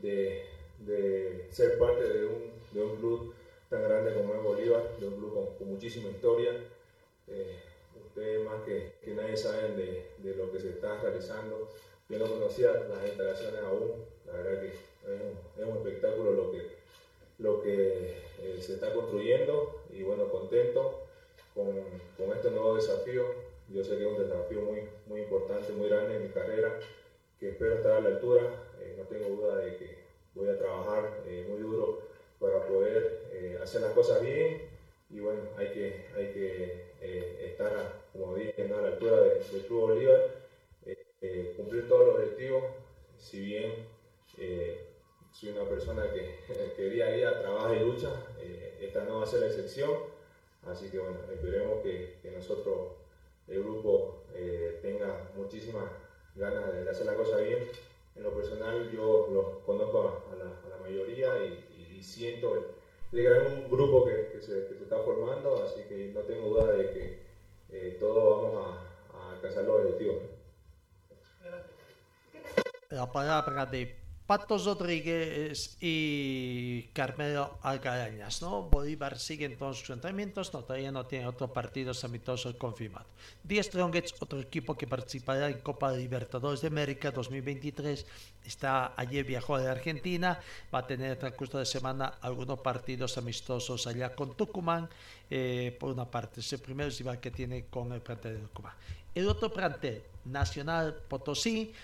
de, de ser parte de un, de un, club tan grande como es Bolívar, de un club con, muchísima historia. Eh, ustedes más que, que nadie saben de, de, lo que se está realizando. Yo no conocía las instalaciones aún, la verdad que es un, es un espectáculo lo que lo que eh, se está construyendo y bueno, contento con, este nuevo desafío. Yo sé que es un desafío muy, muy importante, muy grande en mi carrera, que espero estar a la altura. Eh, no tengo duda de que voy a trabajar eh, muy duro para poder hacer las cosas bien y bueno, hay que, hay que estar, como dije, a la altura del de Club Bolívar, cumplir todos los objetivos, si bien soy una persona que, que, día a día trabaja y lucha, eh, esta no va a ser la excepción, así que bueno, esperemos que, que nosotros, el grupo, eh, tenga muchísimas ganas de hacer la cosa bien. En lo personal yo los conozco a, la, a la, mayoría y, y, siento el, el, gran grupo que, que, se, que, se, está formando, así que no tengo duda de que eh, todos vamos a, a alcanzar los objetivos. La palabra de Patos Rodríguez y Carmelo Algarañas, ¿no? Bolívar sigue en todos sus entrenamientos, no, todavía no tiene otro partido amistoso confirmado. The Strongets, otro equipo que participará en Copa Libertadores de América 2023, está ayer viajó de Argentina, va a tener el transcurso de semana algunos partidos amistosos allá con Tucumán, eh, por una parte, es el primer rival que tiene con el plantel de Tucumán. El otro plantel, Nacional Potosí,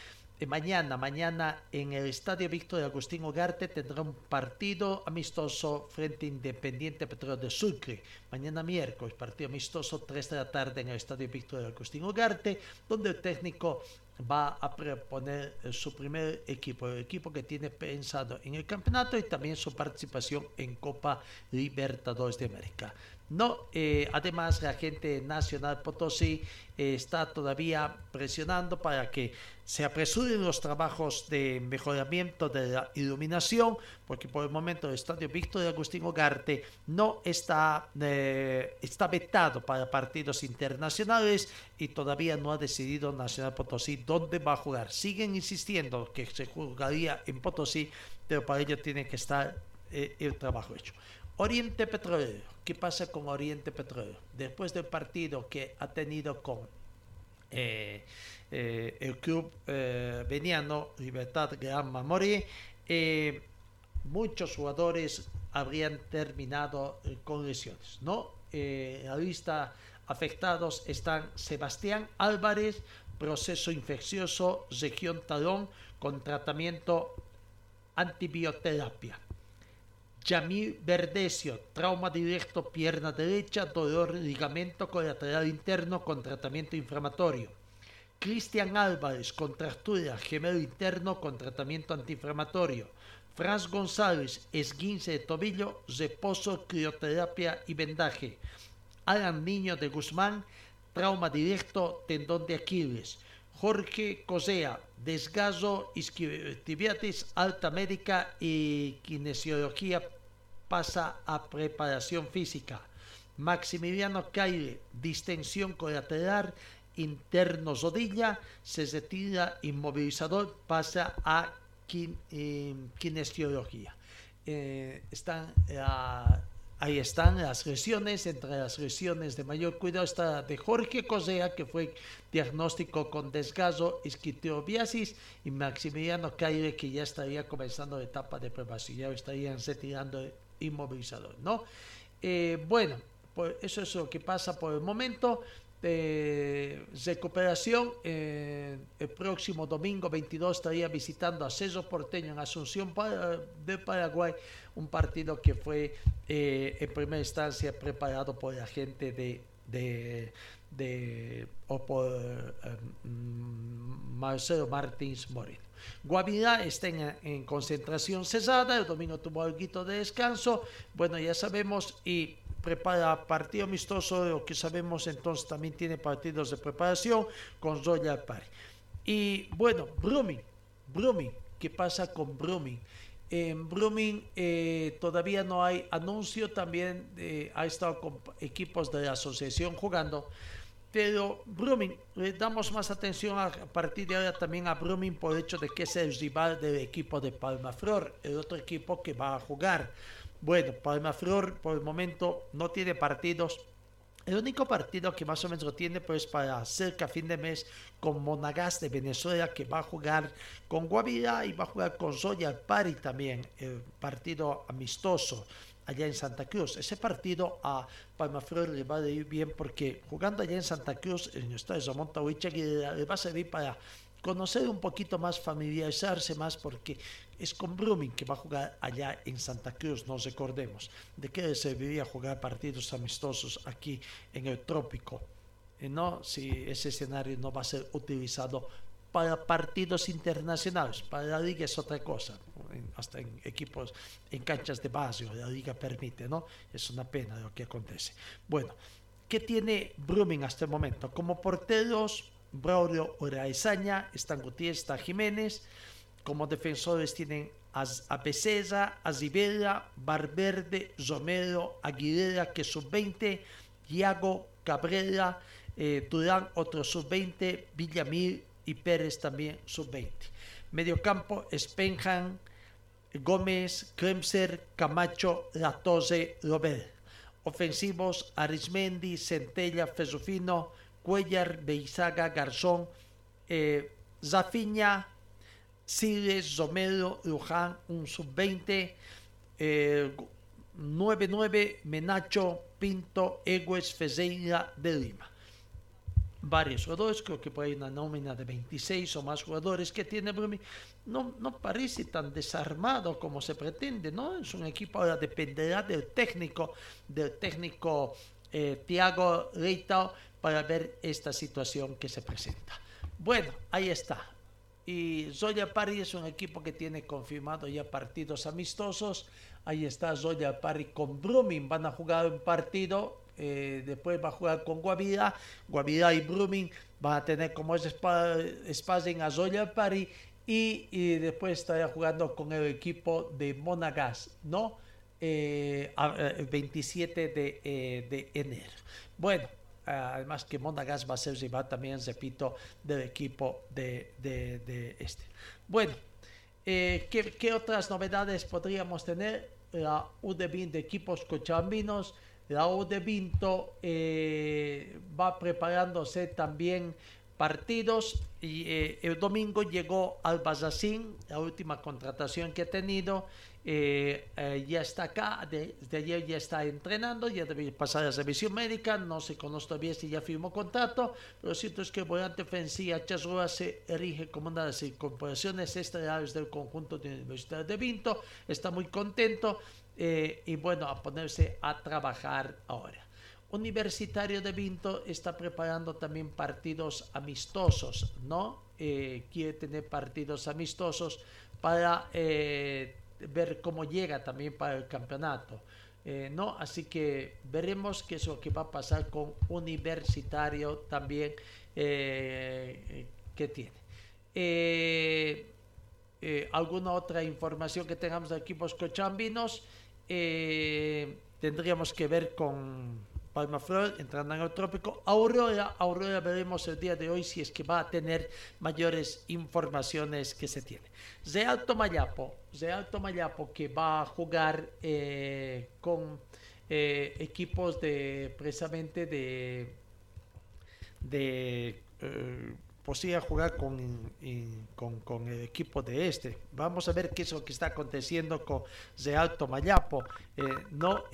mañana, mañana en el Estadio Víctor Agustín Ugarte tendrá un partido amistoso frente Independiente Petróleo de Sucre. Mañana miércoles, partido amistoso, 3 de la tarde en el Estadio Víctor Agustín Ugarte, donde el técnico va a proponer su primer equipo, el equipo que tiene pensado en el campeonato y también su participación en Copa Libertadores de América. No, eh, además la gente nacional Potosí eh, está todavía presionando para que se apresuren los trabajos de mejoramiento de la iluminación, porque por el momento el estadio Víctor Agustín Ogarte no está, eh, está vetado para partidos internacionales y todavía no ha decidido Nacional Potosí dónde va a jugar. Siguen insistiendo que se jugaría en Potosí, pero para ello tiene que estar el trabajo hecho. Oriente Petrolero, ¿qué pasa con Oriente Petrolero? Después del partido que ha tenido con eh, eh, el club eh, veniano Libertad Gran Mamori, eh, muchos jugadores habrían terminado con lesiones, ¿no? la lista afectados están Sebastián Álvarez, proceso infeccioso, región talón, con tratamiento antibioterapia. Yamil Verdecio, trauma directo pierna derecha, dolor ligamento colateral interno con tratamiento inflamatorio. Cristian Álvarez, contractura gemelo interno con tratamiento antiinflamatorio. Franz González, esguince de tobillo, reposo, crioterapia y vendaje. Alan Niño de Guzmán, trauma directo, tendón de Aquiles. Jorge Cosea, desgazo, isquiotibiatis, alta médica y kinesiología pasa a preparación física. Maximiliano Caire, distensión colateral, interno rodilla, se retira inmovilizador, pasa a eh, kinesiología. Eh, están ah, Ahí están las lesiones, entre las lesiones de mayor cuidado está de Jorge Cosea, que fue diagnóstico con desgazo, isquiotibiasis, y Maximiliano Caire, que ya estaría comenzando la etapa de preparación, ya estarían retirando inmovilizador, ¿no? Eh, bueno, pues eso es lo que pasa por el momento de recuperación. Eh, el próximo domingo 22 estaría visitando a Ceso Porteño en Asunción de Paraguay, un partido que fue eh, en primera instancia preparado por la gente de, de, o por em, Marcelo Martins Moreno. Guavirá está en, concentración cesada, el domingo tuvo algo de descanso, bueno ya sabemos y prepara partido amistoso, lo que sabemos entonces también tiene partidos de preparación con Zoya Pari. Y bueno, Brumming, Brumming, ¿qué pasa con Brumming? En Brumming eh, todavía no hay anuncio, también ha estado con equipos de la asociación jugando, pero Brumming, le damos más atención a, partir de ahora también a Brumming por el hecho de que es el rival del equipo de Palma Flor, el otro equipo que va a jugar. Bueno, Palma Flor por el momento no tiene partidos. El único partido que más o menos lo tiene pues para cerca fin de mes con Monagas de Venezuela que va a jugar con Guavirá y va a jugar con Zoya Pari también, el partido amistoso allá en Santa Cruz. Ese partido a Palma Flor le va a ir bien porque jugando allá en Santa Cruz, en el estadio de le va a servir para conocer un poquito más, familiarizarse más, porque es con Brumming que va a jugar allá en Santa Cruz, nos recordemos. ¿De qué le serviría jugar partidos amistosos aquí en el trópico? Eh, ¿No? Si ese escenario no va a ser utilizado para partidos internacionales, para la liga es otra cosa, hasta en equipos, en canchas de barrio, la liga permite, ¿no? Es una pena lo que acontece. Bueno, ¿qué tiene Brumming hasta el momento? Como porteros, Braulio Oraizaña, están Gutiérrez, está Jiménez. Como defensores tienen a Becesa, a Zibela, Barberde, Romero, Aguilera, que sub-20, Iago, Cabrera, eh, Durán, otro sub-20, Villamil y Pérez también sub-20. Mediocampo, Spenjan, Gómez, Kremser, Camacho, Latose, Robert. Ofensivos, Arismendi, Centella, Fesufino, Cuellar, Beizaga, Garzón, eh, Zafiña, Siles, Romero, Luján, un sub-20, 9-9, Menacho, Pinto, Egues, Fezeira de Lima. Varios jugadores, creo que por ahí una nómina de 26 o más jugadores que tiene Brumi. No, no parece tan desarmado como se pretende, ¿no? Es un equipo, ahora dependerá del técnico, del técnico eh, Tiago Reitao, para ver esta situación que se presenta. Bueno, ahí está. Y Zoya Pari es un equipo que tiene confirmado ya partidos amistosos. Ahí está Zoya Pari con Brumming. Van a jugar un partido. Eh, después va a jugar con Guavirá. Guavirá y Brumming van a tener como espacio a Zoya Pari. Y, y, después estará jugando con el equipo de Monagas, ¿no? Eh, el 27 de, eh, de enero. Bueno, además que Monagas va a ser rival también, repito, del equipo de, de, este. Bueno, eh, ¿qué, otras novedades podríamos tener? La U de de equipos cochabambinos, la U de Vinto eh, va preparándose también partidos y eh, el domingo llegó al Bazasín, la última contratación que ha tenido, eh, eh, ya está acá, desde ayer ya está entrenando, ya debe pasar la revisión médica, no se conoce todavía si ya firmó contrato, pero lo cierto es que el volante ofensiva Chazroa se erige como una de las incorporaciones estelares del conjunto de Universidad de Vinto, está muy contento, eh, y bueno, a ponerse a trabajar ahora. Universitario de Vinto está preparando también partidos amistosos, ¿no? Eh, quiere tener partidos amistosos para eh, ver cómo llega también para el campeonato. Eh, ¿no? Así que veremos qué es lo que va a pasar con Universitario también eh, que tiene. Eh, ¿Alguna otra información que tengamos de equipos cochambinos? tendríamos que ver con Palma Flor entrando en el trópico. Aurora, Aurora veremos el día de hoy si es que va a tener mayores informaciones que se tiene. Real Tomayapo, Real Tomayapo que va a jugar eh, con eh, equipos de precisamente de de eh, posible jugar con, con, el equipo de este. Vamos a ver qué es lo que está aconteciendo con Real Tomayapo. no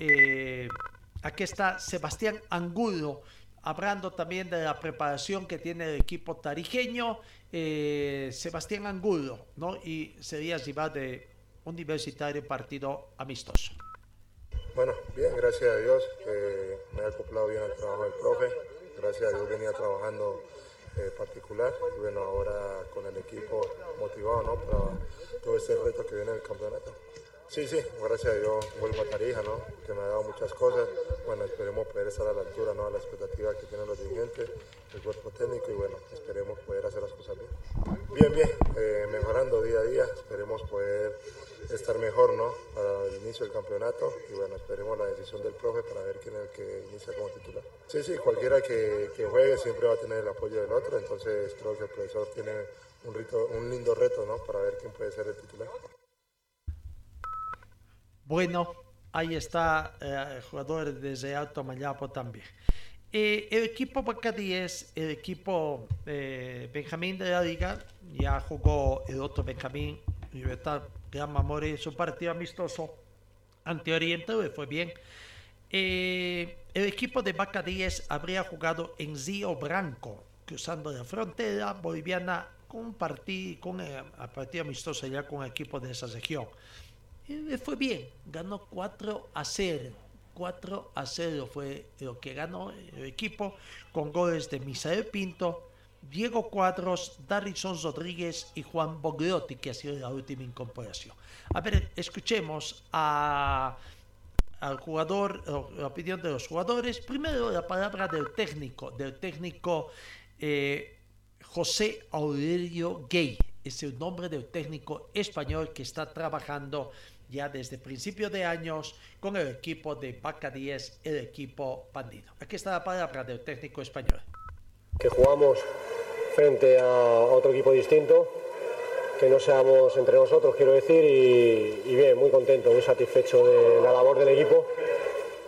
Aquí está Sebastián Angulo, hablando también de la preparación que tiene el equipo tarijeño. Eh, Sebastián Angulo, ¿no? Y sería rival de Universitario Partido Amistoso. Bueno, bien, gracias a Dios. me ha acoplado bien al trabajo del profe. Gracias a Dios venía trabajando eh, particular y bueno, ahora con el equipo motivado ¿no? para todo este reto que viene del campeonato. Sí, sí, gracias a Dios vuelvo a Tarija, ¿no? que me ha dado muchas cosas. Bueno, esperemos poder estar a la altura, ¿no? a la expectativa que tienen los dirigentes, el cuerpo técnico y bueno, esperemos poder hacer las cosas bien. Bien, bien, eh, mejorando día a día, esperemos poder estar mejor ¿no? para el inicio del campeonato y bueno, esperemos la decisión del profe para ver quién es el que inicia como titular. Sí, sí, cualquiera que, que juegue siempre va a tener el apoyo del otro, entonces creo que el profesor tiene un, rito, un lindo reto ¿no? para ver quién puede ser el titular. Bueno, ahí está eh, el jugador desde Alto Mayapo también. Eh, el equipo Bacadíes, el equipo eh, Benjamín de la Liga, ya jugó el otro Benjamín, Libertad Gran Mamore, su partido amistoso ante Oriente, le fue bien. el equipo de Bacadíes habría jugado en Río Branco, cruzando la frontera boliviana, con un partido, con el partido amistoso ya con el equipo de esa región fue bien, ganó 4 a 0. 4 a 0 fue lo que ganó el equipo con goles de Misael Pinto, Diego Cuadros, Darrison Rodríguez y Juan Bogliotti, que ha sido la última incorporación. A ver, escuchemos a, al jugador, la opinión de los jugadores. Primero la palabra del técnico, del técnico eh, José Aurelio Gay. Es el nombre del técnico español que está trabajando ya desde principio de años con el equipo de Paca 10, el equipo bandido. Aquí está la palabra del técnico español. Que jugamos frente a otro equipo distinto, que no seamos entre nosotros, quiero decir, y, bien, muy contento, muy satisfecho de la labor del equipo.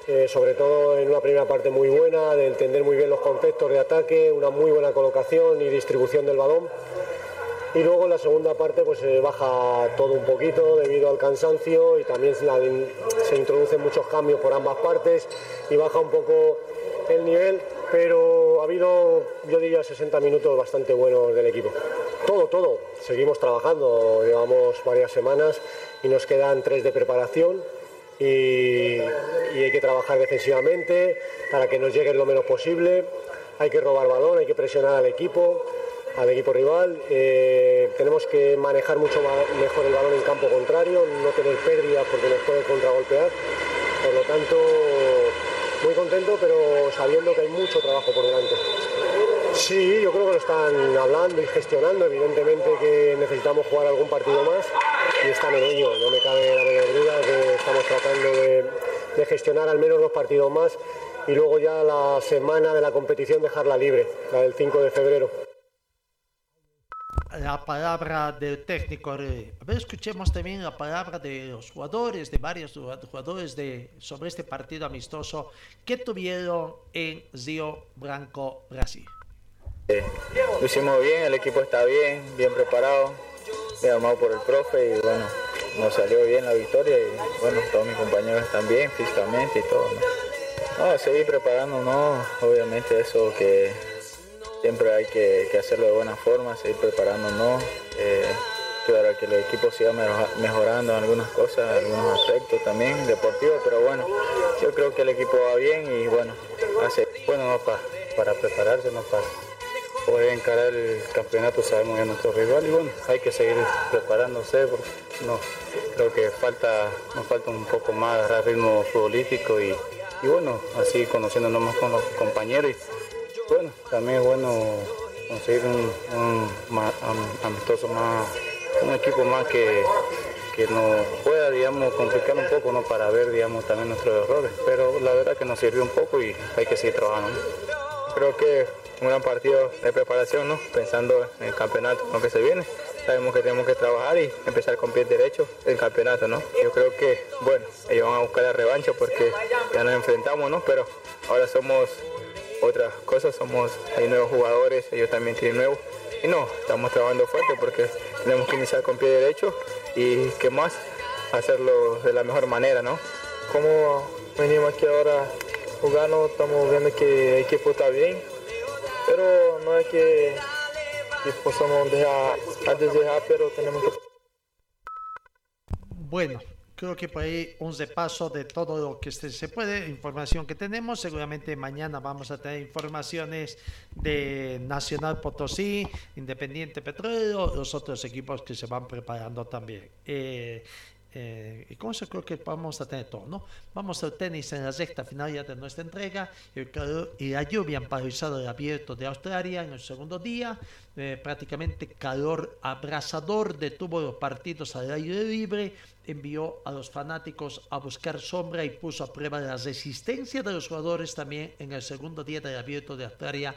Eh, sobre todo en una primera parte muy buena, de entender muy bien los conceptos de ataque, una muy buena colocación y distribución del balón y luego en la segunda parte pues se baja todo un poquito debido al cansancio y también se introducen muchos cambios por ambas partes y baja un poco el nivel, pero ha habido, yo diría, 60 minutos bastante buenos del equipo. Todo, todo, seguimos trabajando, llevamos varias semanas y nos quedan tres de preparación y, y hay que trabajar defensivamente para que nos llegue lo menos posible, hay que robar balón, hay que presionar al equipo al equipo rival. Eh, tenemos que manejar mucho mejor el balón en campo contrario, no tener pérdidas porque nos puede contragolpear. Por lo tanto, muy contento, pero sabiendo que hay mucho trabajo por delante. Sí, yo creo que lo están hablando y gestionando. Evidentemente que necesitamos jugar algún partido más y están en ello. No me cabe la menor duda que estamos tratando de, de gestionar al menos dos partidos más y luego ya la semana de la competición dejarla libre, la del 5 de febrero la palabra del técnico. A ver, escuchemos también la palabra de los jugadores, de varios jugadores de, sobre este partido amistoso que tuvieron en Río Branco, Brasil. lo hicimos bien, el equipo está bien, bien preparado, bien por el profe y bueno, nos salió bien la victoria y bueno, todos mis compañeros están bien físicamente y todo. ¿no? No, seguir preparándonos, obviamente eso que siempre hay que, hacerlo de buena forma, seguir preparándonos, eh, a que el equipo siga mejorando algunas cosas, algunos aspectos también deportivos, pero bueno, yo creo que el equipo va bien y bueno, hace bueno no para, para prepararse, no para poder encarar el campeonato, sabemos ya nuestro rival y bueno, hay que seguir preparándose porque no, creo que falta, nos falta un poco más de ritmo futbolístico y, y bueno, así conociéndonos más con los compañeros bueno, también es bueno conseguir un, amistoso más, un equipo más que, que nos pueda, digamos, complicar un poco, ¿no? Para ver, digamos, también nuestros errores. Pero la verdad que nos sirvió un poco y hay que seguir trabajando. Creo que un gran partido de preparación, ¿no? Pensando en el campeonato, lo que se viene. Sabemos que tenemos que trabajar y empezar con pie derecho el campeonato, ¿no? Yo creo que, bueno, ellos van a buscar la revancha porque ya nos enfrentamos, ¿no? Pero ahora somos otras cosas, somos, hay nuevos jugadores, ellos también tienen nuevos. Y no, estamos trabajando fuerte porque tenemos que iniciar con pie derecho y qué más, hacerlo de la mejor manera, ¿no? Como venimos aquí ahora jugando, estamos viendo que el equipo está bien, pero no es que, que podamos dejar a desejar, pero tenemos que... Bueno, creo que por ahí un repaso de todo lo que se puede, información que tenemos. Seguramente mañana vamos a tener informaciones de Nacional Potosí, Independiente Petróleo, los otros equipos que se van preparando también. Eh, eh, y con eso creo que vamos a tener todo, ¿no? Vamos al tenis en la sexta final ya de nuestra entrega. El calor y la lluvia han paralizado el abierto de Australia en el segundo día. Eh, prácticamente calor abrasador detuvo los partidos al aire libre. Envió a los fanáticos a buscar sombra y puso a prueba la resistencia de los jugadores también en el segundo día del abierto de Australia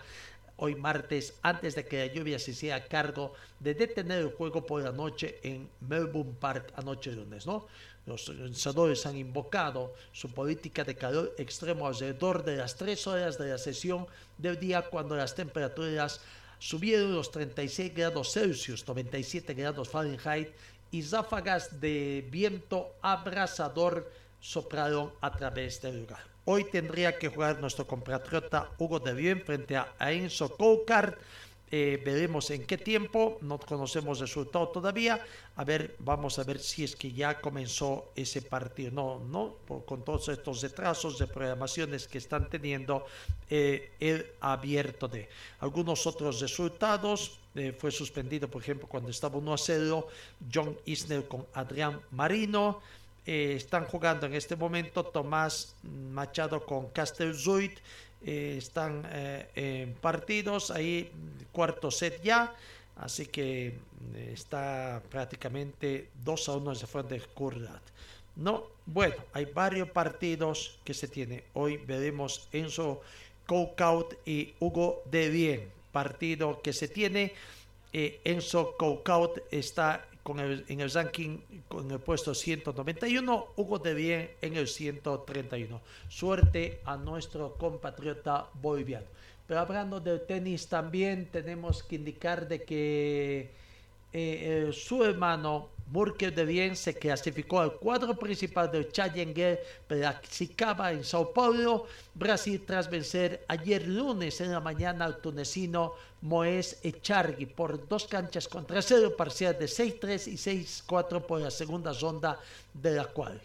hoy martes, antes de que la lluvia se hiciera cargo de detener el juego por la noche en Melbourne Park anoche lunes, ¿no? Los lanzadores han invocado su política de calor extremo alrededor de las tres horas de la sesión del día cuando las temperaturas subieron los 36 grados Celsius, 97 grados Fahrenheit y ráfagas de viento abrasador soplaron a través del lugar. Hoy tendría que jugar nuestro compatriota Hugo de Bien frente a Enzo Coulthard. Eh, veremos en qué tiempo, no conocemos el resultado todavía. A ver, vamos a ver si es que ya comenzó ese partido. No, no, con todos estos retrasos de programaciones que están teniendo eh, el abierto de algunos otros resultados. Eh, fue suspendido, por ejemplo, cuando estaba 1 a 0, John Isner con Adrián Marino. Eh, están jugando en este momento Tomás Machado con Castelzuit. Eh, están eh, en partidos, ahí cuarto set ya. Así que está prácticamente 2 a 1 se fue de Kurlat. No, bueno, hay varios partidos que se tiene. Hoy veremos Enzo Coukout y Hugo de Bien. Partido que se tiene. Enzo Coukout está con el, en el ranking con el puesto 191, Hugo de Bien en el 131. Suerte a nuestro compatriota boliviano. Pero hablando del tenis también tenemos que indicar de que eh, eh, su hermano Murkel de Bien se clasificó al cuadro principal del Challenger practicaba en Sao Paulo, Brasil, tras vencer ayer lunes en la mañana al tunecino Moés Echargui por dos canchas contra cero, parcial de 6-3 y 6-4 por la segunda ronda de la cual.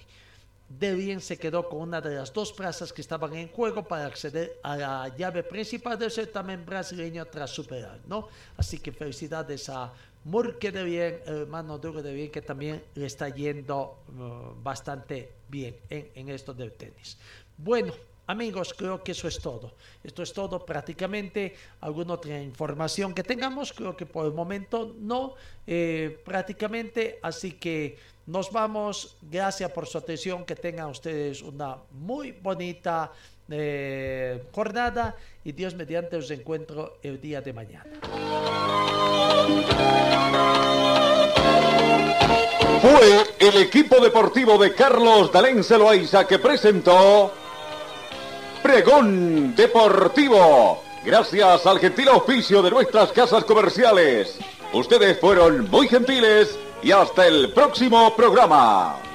De Bien se quedó con una de las dos plazas que estaban en juego para acceder a la llave principal del certamen brasileño tras superar, ¿no? Así que felicidades a Murke de bien, hermano de bien, que también le está yendo uh, bastante bien en, en esto del tenis. Bueno, Amigos, creo que eso es todo. Esto es todo prácticamente. ¿Alguna otra información que tengamos? Creo que por el momento no. Eh, prácticamente. Así que nos vamos. Gracias por su atención. Que tengan ustedes una muy bonita eh, jornada. Y Dios mediante os encuentro el día de mañana. Fue el equipo deportivo de Carlos Dalén Celoaiza que presentó Pregón Deportivo. Gracias al gentil auspicio de nuestras casas comerciales. Ustedes fueron muy gentiles y hasta el próximo programa.